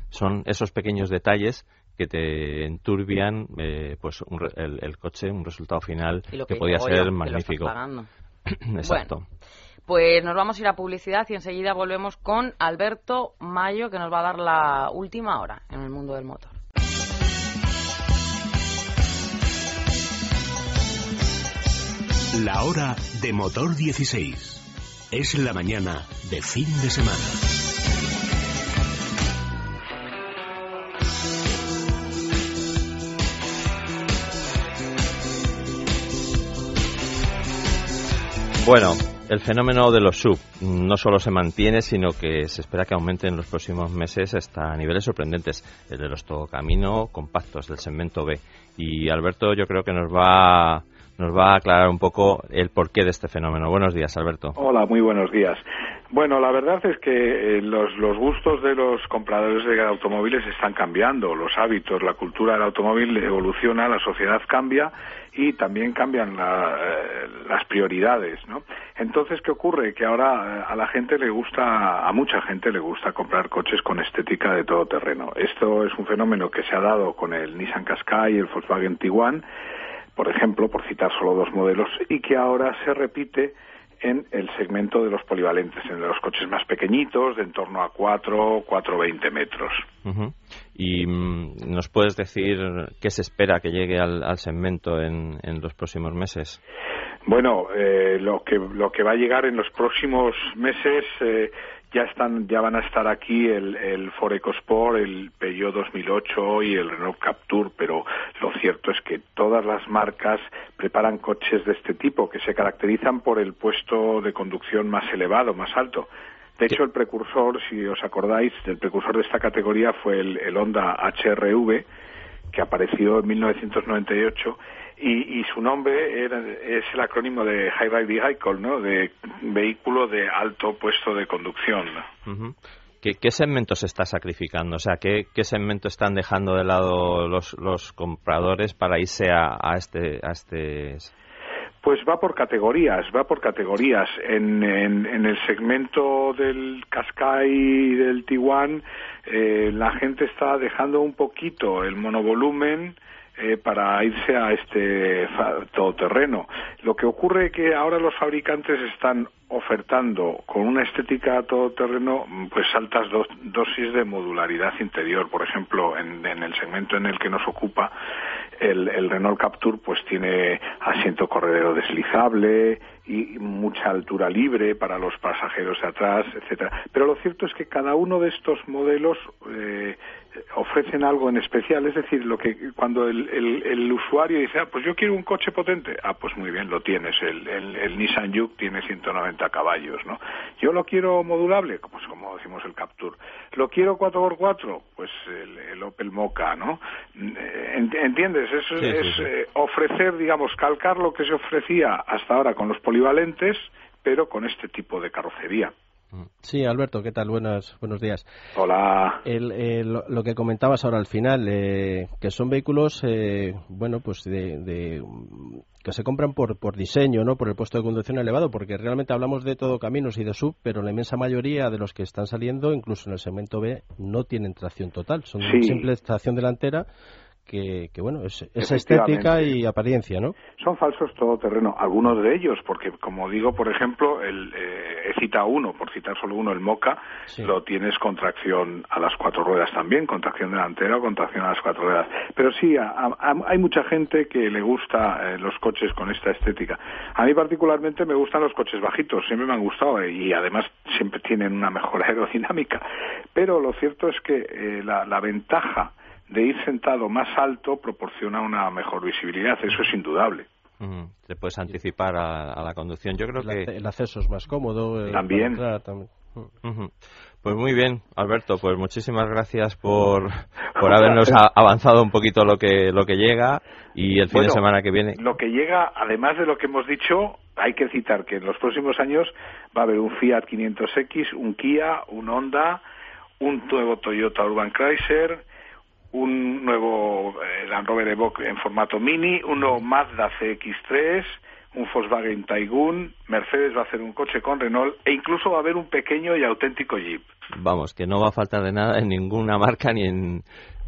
Son esos pequeños detalles que te enturbian eh, pues un re- el, el coche, un resultado final Y lo que, que podía ser que lo estás magnífico. *clears throat* Exacto. Pues nos vamos a ir a publicidad y enseguida volvemos con Alberto Mayo, que nos va a dar la última hora en el mundo del motor. La hora de motor 16. Es la mañana de fin de semana. Bueno, el fenómeno de los sub no solo se mantiene, sino que se espera que aumente en los próximos meses hasta niveles sorprendentes. El de los tocamino compactos del segmento B. Y Alberto, yo creo que nos va, nos va a aclarar un poco el porqué de este fenómeno. Buenos días, Alberto. Hola, muy buenos días. Bueno, la verdad es que eh, los, los gustos de los compradores de automóviles están cambiando, los hábitos, la cultura del automóvil evoluciona, la sociedad cambia y también cambian la, eh, las prioridades, ¿no? Entonces, ¿qué ocurre? Que ahora eh, a la gente le gusta, a mucha gente le gusta comprar coches con estética de todo terreno. Esto es un fenómeno que se ha dado con el Nissan Qashqai y el Volkswagen Tiguan, por ejemplo, por citar solo dos modelos, y que ahora se repite en el segmento de los polivalentes, en los coches más pequeñitos, de en torno a 4, 4,20 metros. ¿Y mm, nos puedes decir qué se espera que llegue al, al segmento en, en los próximos meses? Bueno, eh, lo que lo que va a llegar en los próximos meses eh, ya están ya van a estar aquí el, el Ford EcoSport, el Peugeot 2008 y el Renault Captur, pero lo cierto es que todas las marcas preparan coches de este tipo que se caracterizan por el puesto de conducción más elevado, más alto. De hecho, el precursor, si os acordáis, el precursor de esta categoría fue el, el Honda HRV, que apareció en 1998 y, y su nombre era, es el acrónimo de High Ride Vehicle, ¿no? De vehículo de alto puesto de conducción. ¿Qué, qué segmento se está sacrificando? O sea, ¿qué, qué segmento están dejando de lado los, los compradores para irse a, a este, a este Pues va por categorías, va por categorías. En, en, el segmento del Qashqai y del Tiguan, eh, la gente está dejando un poquito el monovolumen eh, para irse a este todoterreno. Lo que ocurre es que ahora los fabricantes están ofertando con una estética todoterreno pues altas dosis de modularidad interior. Por ejemplo, en, el segmento en el que nos ocupa, el, el Renault Capture pues tiene asiento corredero deslizable y mucha altura libre para los pasajeros de atrás, etcétera. Pero lo cierto es que cada uno de estos modelos eh, ofrecen algo en especial, es decir, lo que cuando el, el, usuario dice, ah, pues yo quiero un coche potente, ah, pues muy bien, lo tienes, el, el, Nissan Juke tiene 190 caballos, ¿no? Yo lo quiero modulable, pues como decimos el Capture. Lo quiero 4x4, pues el, Opel Mocha, ¿no? Eh, ¿Entiendes? Es, es eh, ofrecer, digamos, calcar lo que se ofrecía hasta ahora con los polivalentes, pero con este tipo de carrocería. Sí, Alberto, ¿qué tal? Buenos, buenos días. Hola. lo que comentabas ahora al final, eh, que son vehículos, eh, bueno, pues de, que se compran por, por diseño, ¿no? Por el puesto de conducción elevado, porque realmente hablamos de todo caminos y de sub, pero la inmensa mayoría de los que están saliendo, incluso en el segmento B, no tienen tracción total, son simple tracción delantera que, bueno, es, estética y apariencia, ¿no? Son falsos todoterreno, algunos de ellos, porque como digo, por ejemplo, el, eh, he citado uno, por citar solo uno, el Moca, lo tienes con tracción a las cuatro ruedas también, con tracción delantera o con tracción a las cuatro ruedas. Pero sí, hay mucha gente que le gusta eh, los coches con esta estética. A mí particularmente me gustan los coches bajitos, siempre me han gustado eh, y además siempre tienen una mejor *laughs* aerodinámica. Pero lo cierto es que eh, la, la ventaja de ir sentado más alto proporciona una mejor visibilidad, eso es indudable. Te puedes anticipar a, la conducción. Yo creo que el acceso es más cómodo. Eh, también. Pues muy bien, Alberto. Pues muchísimas gracias por, por habernos avanzado un poquito lo que lo que llega y el fin de semana que viene. Lo que llega, además de lo que hemos dicho, hay que citar que en los próximos años va a haber un Fiat 500X, un Kia, un Honda, un nuevo Toyota Urban Chrysler un nuevo eh, Land Rover Evoque en formato mini, uno Mazda CX3, un Volkswagen Taigun, Mercedes va a hacer un coche con Renault e incluso va a haber un pequeño y auténtico Jeep. Vamos, que no va a faltar de nada en ninguna marca ni en...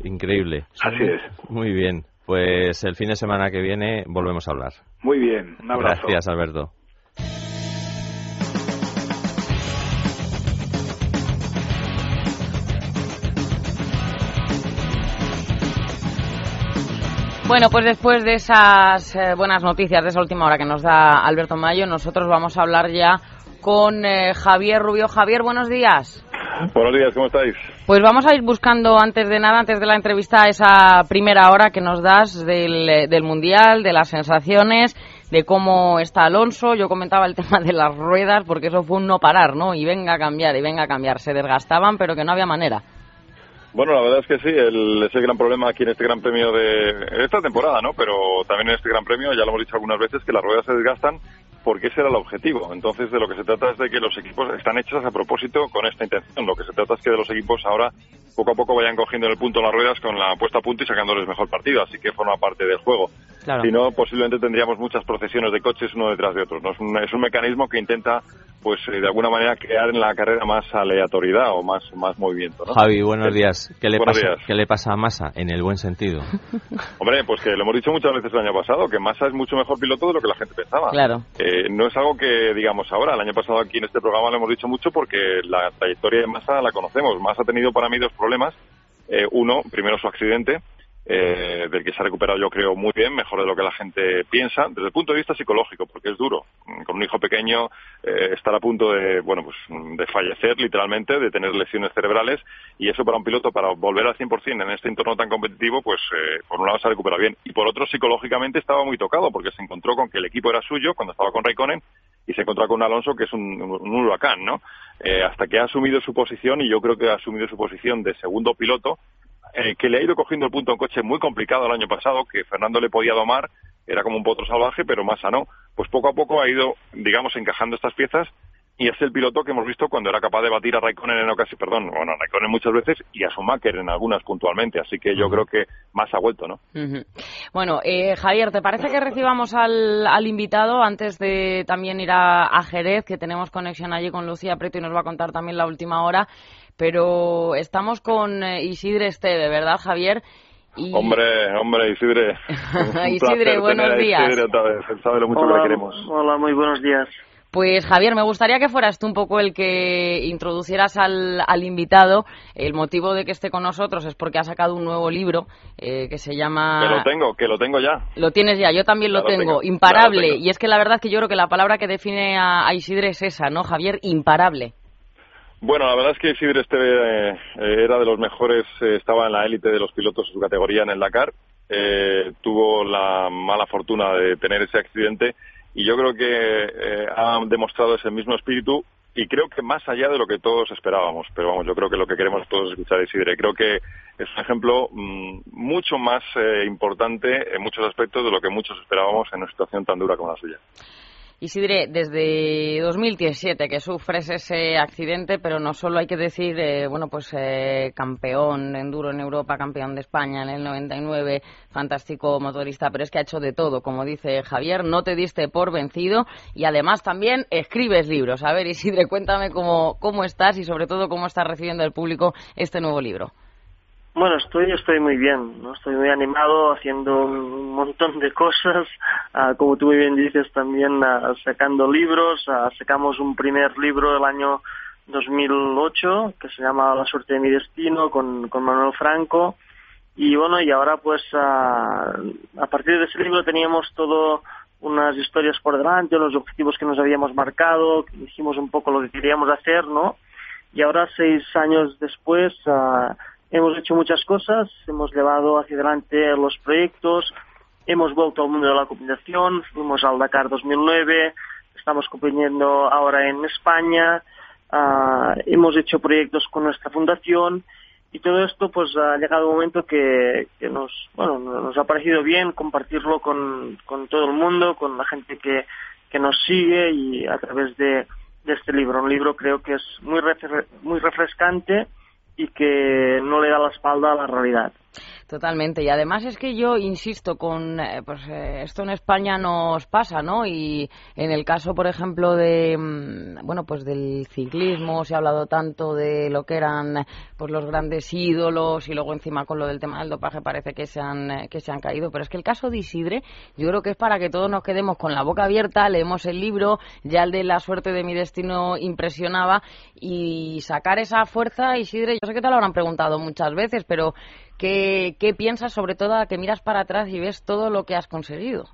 Increíble. Así es. Muy bien. Pues el fin de semana que viene volvemos a hablar. Muy bien. Un abrazo. Gracias, Alberto. Bueno, pues después de esas eh, buenas noticias, de esa última hora que nos da Alberto Mayo, nosotros vamos a hablar ya con eh, Javier Rubio. Javier, buenos días. Buenos días, ¿cómo estáis? Pues vamos a ir buscando antes de nada, antes de la entrevista, esa primera hora que nos das del, eh, del Mundial, de las sensaciones, de cómo está Alonso. Yo comentaba el *laughs* tema de las ruedas, porque eso fue un no parar, ¿no? Y venga a cambiar, y venga a cambiar. Se desgastaban, pero que no había manera. Bueno, la verdad es que sí, el, ese gran problema aquí en este Gran Premio de esta temporada, ¿no? Pero también en este Gran Premio, ya lo hemos dicho algunas veces, que las ruedas se desgastan porque ese era el objetivo. Entonces, de lo que se trata es de que los equipos están hechos a propósito con esta intención. Lo que se trata es que de los equipos ahora poco a poco vayan cogiendo en el punto las ruedas con la puesta a punto y sacándoles mejor partido. Así que forma parte del juego. Si no, posiblemente tendríamos muchas procesiones de coches uno detrás de otro. ¿no? Es, un, es un mecanismo que intenta pues eh, de alguna manera crear en la carrera más aleatoriedad o más, más movimiento. ¿no? Javi, buenos días. ¿Qué le, pasa, ¿Qué le pasa a Massa en el buen sentido? *laughs* Hombre, pues que lo hemos dicho muchas veces el año pasado, que Massa es mucho mejor piloto de lo que la gente pensaba. Claro. Eh, no es algo que digamos ahora. El año pasado aquí en este programa lo hemos dicho mucho porque la trayectoria de Massa la conocemos. Massa ha tenido para mí dos problemas. Eh, uno, primero su accidente, eh, del que se ha recuperado yo creo muy bien, mejor de lo que la gente piensa, desde el punto de vista psicológico, porque es duro. Con un hijo pequeño eh, estar a punto de, bueno, pues de fallecer literalmente, de tener lesiones cerebrales, y eso para un piloto, para volver al 100% en este entorno tan competitivo, pues eh, por un lado se ha recuperado bien, y por otro psicológicamente estaba muy tocado, porque se encontró con que el equipo era suyo cuando estaba con Raikkonen, y se encontró con Alonso, que es un, un huracán, ¿no? Eh, hasta que ha asumido su posición, y yo creo que ha asumido su posición de segundo piloto, eh, que le ha ido cogiendo el punto a un coche muy complicado el año pasado, que Fernando le podía domar, era como un potro salvaje, pero Massa no. Pues poco a poco ha ido, digamos, encajando estas piezas y es el piloto que hemos visto cuando era capaz de batir a Raikkonen en ocasiones, perdón, bueno, a Raikkonen muchas veces y a Schumacher en algunas puntualmente, así que yo creo que más ha vuelto, ¿no? Bueno, eh, Javier, ¿te parece que recibamos al, al invitado antes de también ir a, a, Jerez, que tenemos conexión allí con Lucía Preto y nos va a contar también la última hora? Pero estamos con eh, Isidre Esteve, ¿verdad, Javier? Y... Hombre, hombre, Isidre. *laughs* Isidre, buenos días. Isidre otra vez, sabe lo mucho hola, que queremos. Hola, muy buenos días. Pues Javier, me gustaría que fueras tú un poco el que introducieras al, al invitado. El motivo de que esté con nosotros es porque ha sacado un nuevo libro eh, que se llama... Que lo tengo, que lo tengo ya. Lo tienes ya, yo también lo, Ya lo tengo. tengo, Imparable. ya lo tengo. Y es que la verdad que yo creo que la palabra que define a, a Isidre es esa, ¿no, Javier? Imparable. Bueno, la verdad es que Isidre Esteve eh, era de los mejores, eh, estaba en la élite de los pilotos de su categoría en el Dakar. Eh, tuvo la mala fortuna de tener ese accidente y yo creo que eh, ha demostrado ese mismo espíritu y creo que más allá de lo que todos esperábamos. Pero vamos, yo creo que lo que queremos todos es escuchar a Isidre. Creo que es un ejemplo mm, mucho más eh, importante en muchos aspectos de lo que muchos esperábamos en una situación tan dura como la suya. Isidre, desde 2017 que sufres ese accidente, pero no solo hay que decir, eh, bueno, pues eh, campeón de enduro en Europa, campeón de España en el 99, fantástico motorista, pero es que ha hecho de todo, como dice Javier, no te diste por vencido y además también escribes libros. A ver, Isidre, cuéntame cómo, cómo estás y sobre todo cómo estás recibiendo el público este nuevo libro. Bueno, estoy, estoy muy bien, ¿no? estoy muy animado haciendo un montón de cosas, ah, como tú muy bien dices también ah, sacando libros, ah, sacamos un primer libro el año 2008 que se llama La suerte de mi destino con, con Manuel Franco y bueno, y ahora pues a partir de ese libro teníamos todo unas historias por delante, los objetivos que nos habíamos marcado, dijimos un poco lo que queríamos hacer, ¿no? Y ahora seis años después hemos hecho muchas cosas, hemos llevado hacia adelante los proyectos, hemos vuelto al mundo de la competición, fuimos al Dakar 2009, estamos compitiendo ahora en España, ah, hemos hecho proyectos con nuestra fundación y todo esto pues ha llegado un momento que, que nos bueno nos ha parecido bien compartirlo con, con todo el mundo, con la gente que, que nos sigue y a través de, de este libro, un libro creo que es muy refre- muy refrescante y que no le da la espalda a la realidad. Totalmente. Y además es que yo insisto con, eh, pues eh, esto en España nos pasa, ¿no? Y en el caso, por ejemplo, de, mm, bueno, pues del ciclismo se ha hablado tanto de lo que eran, pues los grandes ídolos y luego encima con lo del tema del dopaje parece que se han, eh, que se han caído. Pero es que el caso de Isidre, yo creo que es para que todos nos quedemos con la boca abierta, leemos el libro, ya el de la suerte de mi destino impresionaba y sacar esa fuerza, Isidre, yo sé que te lo habrán preguntado muchas veces, pero ¿Qué, ¿Qué, piensas, sobre todo, a que miras para atrás y ves todo lo que has conseguido?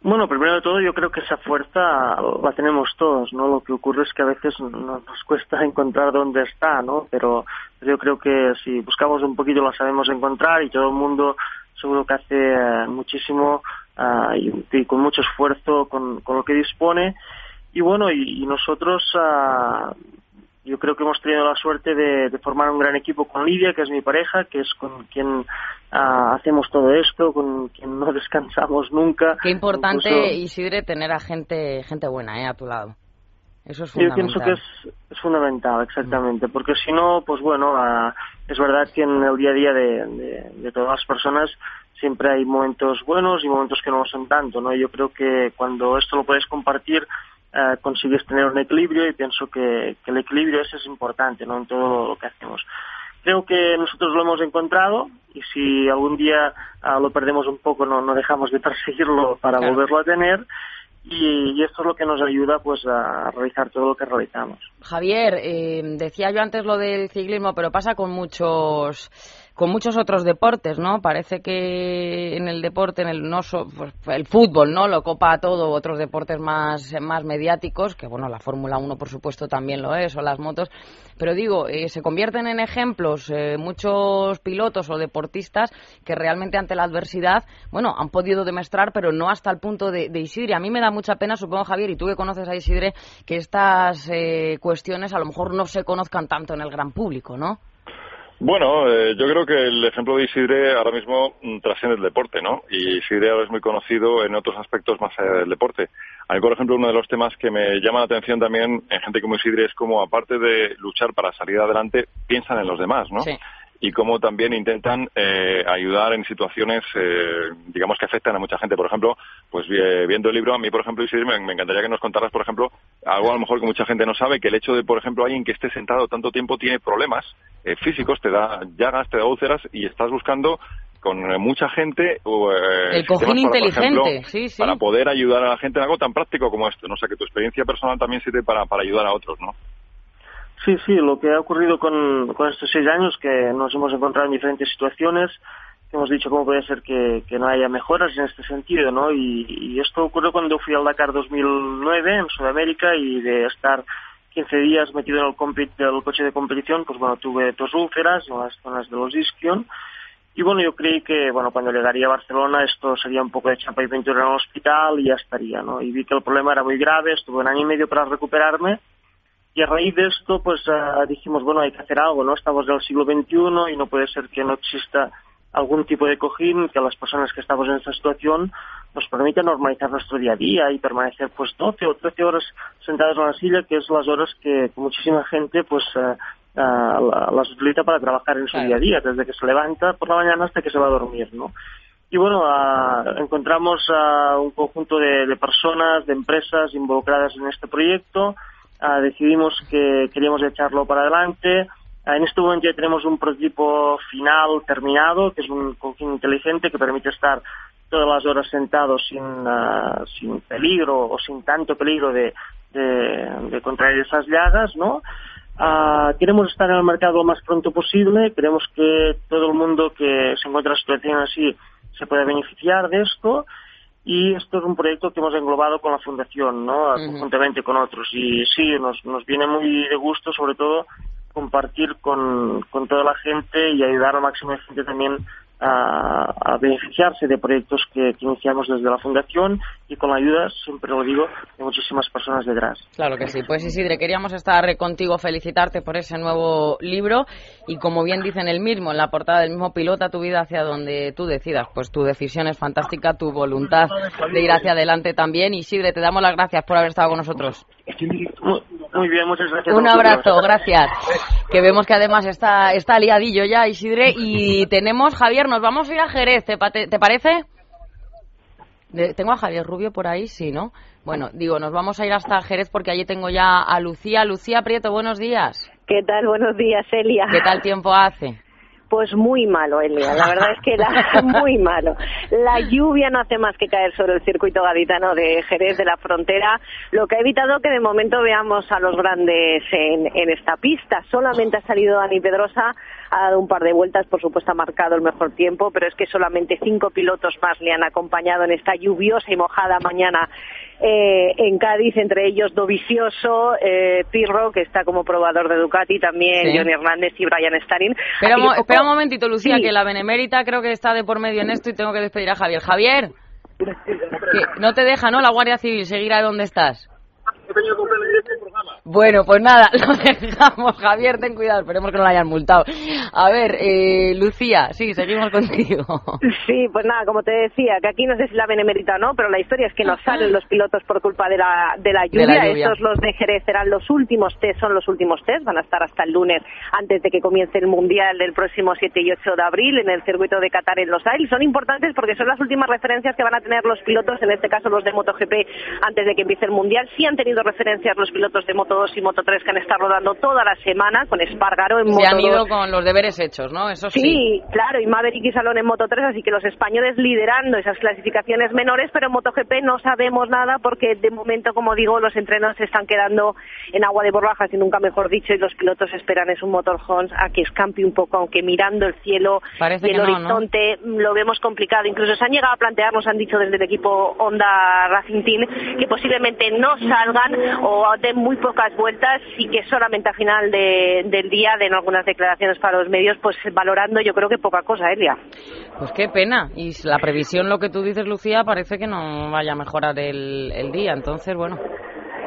Bueno, primero de todo, yo creo que esa fuerza la tenemos todos, ¿no? Lo que ocurre es que a veces nos cuesta *laughs* encontrar dónde está, ¿no? Pero yo creo que si buscamos un poquito la sabemos encontrar y todo el mundo seguro que hace uh, muchísimo uh, y, y, con mucho esfuerzo con, con, lo que dispone. Y bueno, y, y nosotros uh, yo creo que hemos tenido la suerte de, de, formar un gran equipo con Lidia, que es mi pareja, que es con quien uh, hacemos todo esto, con quien no *laughs* descansamos nunca. Qué importante, Incluso... Isidre, tener a gente, gente buena ¿eh? a tu lado. Eso es fundamental. Yo pienso que es, es fundamental, exactamente, porque si no, pues bueno, uh, es verdad que en el día a día de, de, de, todas las personas siempre hay momentos buenos y momentos que no lo son tanto, ¿no? Yo creo que cuando esto lo puedes compartir, Uh, consigues tener un equilibrio y pienso que, que, el equilibrio ese es importante ¿no? en todo lo que hacemos. Creo que nosotros lo hemos encontrado y si algún día uh, lo perdemos un poco no, no dejamos de perseguirlo para claro. volverlo a tener y, y, esto es lo que nos ayuda pues a realizar todo lo que realizamos. Javier, eh, decía yo antes lo del ciclismo, pero pasa con muchos con muchos otros deportes, ¿no? Parece que en el deporte, en el no so, pues, el fútbol, ¿no? Lo copa todo, otros deportes más, más mediáticos, que bueno, la Fórmula 1 por supuesto también lo es, o las motos, pero digo, eh, se convierten en ejemplos eh, muchos pilotos o deportistas que realmente ante la adversidad, bueno, han podido demostrar, pero no hasta el punto de, de Isidre. A mí me da mucha pena, supongo Javier, y tú que conoces a Isidre, que estas eh, cuestiones a lo mejor no se conozcan tanto en el gran público, ¿no? Bueno, eh, yo creo que el ejemplo de Isidre ahora mismo mm, trasciende el deporte, ¿no? Y Isidre ahora es muy conocido en otros aspectos más allá del deporte. A mí, por ejemplo, uno de los temas que me llama la atención también en gente como Isidre es como, aparte de luchar para salir adelante, piensan en los demás, ¿no? Sí. Y cómo también intentan eh, ayudar en situaciones, eh, digamos, que afectan a mucha gente. Por ejemplo, pues vi- viendo el libro, a mí, por ejemplo, Isidre, me, me encantaría que nos contaras, por ejemplo, algo a lo mejor que mucha gente no sabe, que el hecho de, por ejemplo, alguien que esté sentado tanto tiempo tiene problemas eh, físicos, te da llagas, te da úlceras y estás buscando con eh, mucha gente eh, El cojín para, inteligente, ejemplo, sí, sí. para poder ayudar a la gente en algo tan práctico como esto. ¿no? O sea, que tu experiencia personal también sirve para, para ayudar a otros, ¿no? Sí, sí, lo que ha ocurrido con, con estos seis años, que nos hemos encontrado en diferentes situaciones, hemos dicho cómo puede ser que, que no haya mejoras en este sentido, ¿no? Y, y esto ocurrió cuando fui al Dakar 2009 en Sudamérica y de estar 15 días metido en el, del coche de competición, pues bueno, tuve dos úlceras en las zonas de los isquion. Y bueno, yo creí que, bueno, cuando llegaría a Barcelona esto sería un poco de chapa y pintura en el hospital y ya estaría, ¿no? Y vi que el problema era muy grave, estuve un año y medio para recuperarme y a raíz de esto, pues ah, dijimos, bueno, hay que hacer algo, ¿no? Estamos en el siglo XXI y no puede ser que no exista algún tipo de cojín que a las personas que estamos en esta situación nos permita normalizar nuestro día a día y permanecer pues 12 o 13 horas sentados en la silla, que es las horas que muchísima gente pues ah, la- las utiliza para trabajar en su día a día, desde que se levanta por la mañana hasta que se va a dormir, ¿no? Y bueno, ah, encontramos a un conjunto de, de personas, de empresas involucradas en este proyecto. Ah, decidimos que queríamos echarlo para adelante. Ah, en este momento ya tenemos un prototipo final terminado, que es un cojín inteligente que permite estar todas las horas sentado sin, ah, sin peligro o sin tanto peligro de, de, de contraer esas llagas, ¿no? Ah, queremos estar en el mercado lo más pronto posible. Queremos que todo el mundo que se encuentra en situación así se pueda beneficiar de esto. Y esto es un proyecto que hemos englobado con la Fundación, ¿no? Conjuntamente con otros. Y sí, nos, nos viene muy de gusto, sobre todo, compartir con, con toda la gente y ayudar al máximo de gente también a, a beneficiarse de proyectos que, que iniciamos desde la Fundación y con la ayuda, siempre lo digo, de muchísimas personas detrás. Claro que sí. Pues Isidre, queríamos estar contigo, felicitarte por ese nuevo libro y como bien dice en el mismo, en la portada del mismo pilota tu vida hacia donde tú decidas. Pues tu decisión es fantástica, tu voluntad de ir hacia adelante también. Isidre, te damos las gracias por haber estado con nosotros. Muy, bien, muchas gracias. Un abrazo, gracias. Que vemos que además está, está liadillo ya, Isidre. Y tenemos, Javier, nos vamos a ir a Jerez, ¿te, te parece? De- tengo a Javier Rubio por ahí, sí, ¿no? Bueno, digo, nos vamos a ir hasta Jerez porque allí tengo ya a Lucía. Lucía Prieto, buenos días. ¿Qué tal? Buenos días, Elia. ¿Qué tal tiempo hace? Pues muy malo, Elia. La verdad es que la, *laughs* *laughs* muy malo. La lluvia no hace más que caer sobre el circuito gaditano de Jerez de la Frontera, lo que ha evitado que de momento veamos a los grandes en, en esta pista. Solamente ha salido Dani Pedrosa, ha dado un par de vueltas, por supuesto ha marcado el mejor tiempo, pero es que solamente cinco pilotos más le han acompañado en esta lluviosa y mojada mañana eh, en Cádiz, entre ellos Dovicioso, eh, Pirro, que está como probador de Ducati, también Sí. Johnny Hernández y Brian Starin. Mo- poco- espera un momentito, Lucía, Sí. que la Benemérita creo que está de por medio en esto y tengo que despedir a Javier. Javier, que no te deja, ¿no? La Guardia Civil seguir a donde estás. Bueno, pues nada, *laughs* lo dejamos. Javier, ten cuidado, esperemos que no lo hayan multado. A ver, eh, Lucía, sí, seguimos *laughs* contigo. Sí, pues nada, como te decía, que aquí no sé si la benemérita o no, pero la historia es que no salen los pilotos por culpa de la, de la, De lluvia. la lluvia. Estos, los de Jerez, serán los últimos test, son los últimos test, van a estar hasta el lunes antes de que comience el Mundial del próximo 7 y 8 de abril en el circuito de Qatar en Los Ailes. Son importantes porque son las últimas referencias que van a tener los pilotos, en este caso los de MotoGP, antes de que empiece el Mundial. Sí han tenido referencias los pilotos de Moto 2 y Moto 3 que han estado rodando toda la semana con Espargaro en Se Moto han 2. ido con los deberes hechos, ¿no? Eso sí. Sí, claro, y Maverick y Salón en Moto 3, así que los españoles liderando esas clasificaciones menores, pero en MotoGP no sabemos nada porque de momento, como digo, los entrenos se están quedando en agua de borrajas y nunca mejor dicho, y los pilotos esperan es un motorhome a que escampe un poco, aunque mirando el cielo Parece y el que no, ¿no? horizonte mm, lo vemos complicado. Incluso se han llegado a plantear, nos han dicho desde el equipo Honda Racing Team, que posiblemente no salgan o den muy pocas vueltas y que solamente a final de- del día den algunas declaraciones para los medios, pues valorando yo creo que poca cosa, Elia. Pues qué pena. Y la previsión, lo que tú dices, Lucía, parece que no vaya a mejorar el, el día. Entonces, bueno.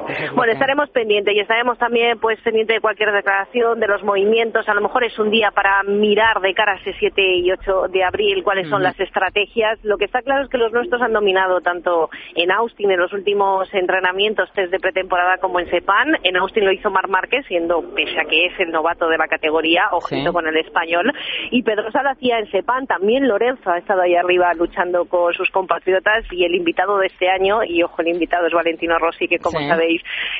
*laughs* Bueno, estaremos pendientes y estaremos también pues pendientes de cualquier declaración, de los movimientos. A lo mejor es un día para mirar de cara a ese 7 y 8 de abril cuáles son las estrategias. Lo que está claro es que los nuestros han dominado tanto en Austin en los últimos entrenamientos, test de pretemporada, como en Sepan. En Austin lo hizo Mar Márquez, siendo, pese a que es el novato de la categoría, ojito con el español. Y Pedrosa lo hacía en Sepan. También Lorenzo ha estado ahí arriba luchando con sus compatriotas y el invitado de este año, y ojo, el invitado es Valentino Rossi, que como sabéis,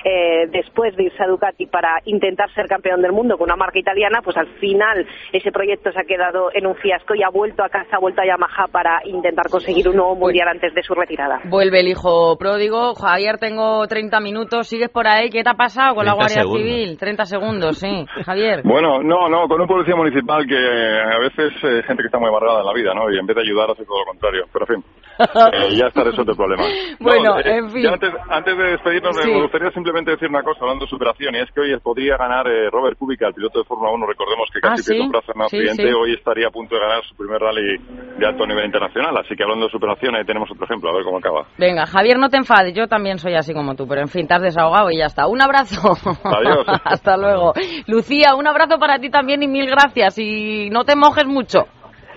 eh, después de irse a Ducati para intentar ser campeón del mundo con una marca italiana, pues al final ese proyecto se ha quedado en un fiasco y ha vuelto a casa, ha vuelto a Yamaha para intentar conseguir un nuevo mundial antes de su retirada. Vuelve el hijo pródigo. Javier, tengo 30 minutos. ¿Sigues por ahí? ¿Qué te ha pasado con la Guardia Civil? 30 segundos, sí. Javier. *laughs* Bueno, no, no, con un policía municipal que a veces eh, gente que está muy amargada en la vida, ¿no? Y en vez de ayudar hace todo lo contrario. Pero en fin, eh, ya está resuelto el problema. *laughs* Bueno, eh, en fin. Antes, antes, de despedirnos, Sí. me gustaría simplemente decir una cosa hablando de superación, y es que hoy podría ganar eh, Robert Kubica, el piloto de Fórmula 1. Recordemos que casi Ah, ¿sí? pierde un brazo en un Sí, accidente. sí. Hoy estaría a punto de ganar su primer rally de alto nivel internacional. Así que hablando de superación, ahí tenemos otro ejemplo, a ver cómo acaba. Venga, Javier, no te enfades. Yo también soy así como tú, pero en fin, te has desahogado y ya está. Un abrazo. Adiós. *laughs* Hasta luego. Lucía, un abrazo para ti también y mil gracias. Y no te mojes mucho.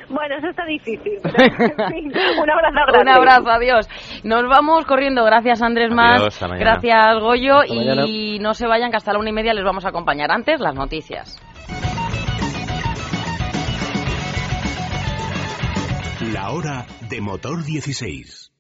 Bueno, eso está difícil. *laughs* En fin, un abrazo grande. Un abrazo, adiós. Nos vamos corriendo. Gracias, Andrés Más. Adiós. Gracias, Goyo. Hasta mañana. y no se vayan, que hasta la una y media les vamos a acompañar. Antes, las noticias. La hora de motor 16.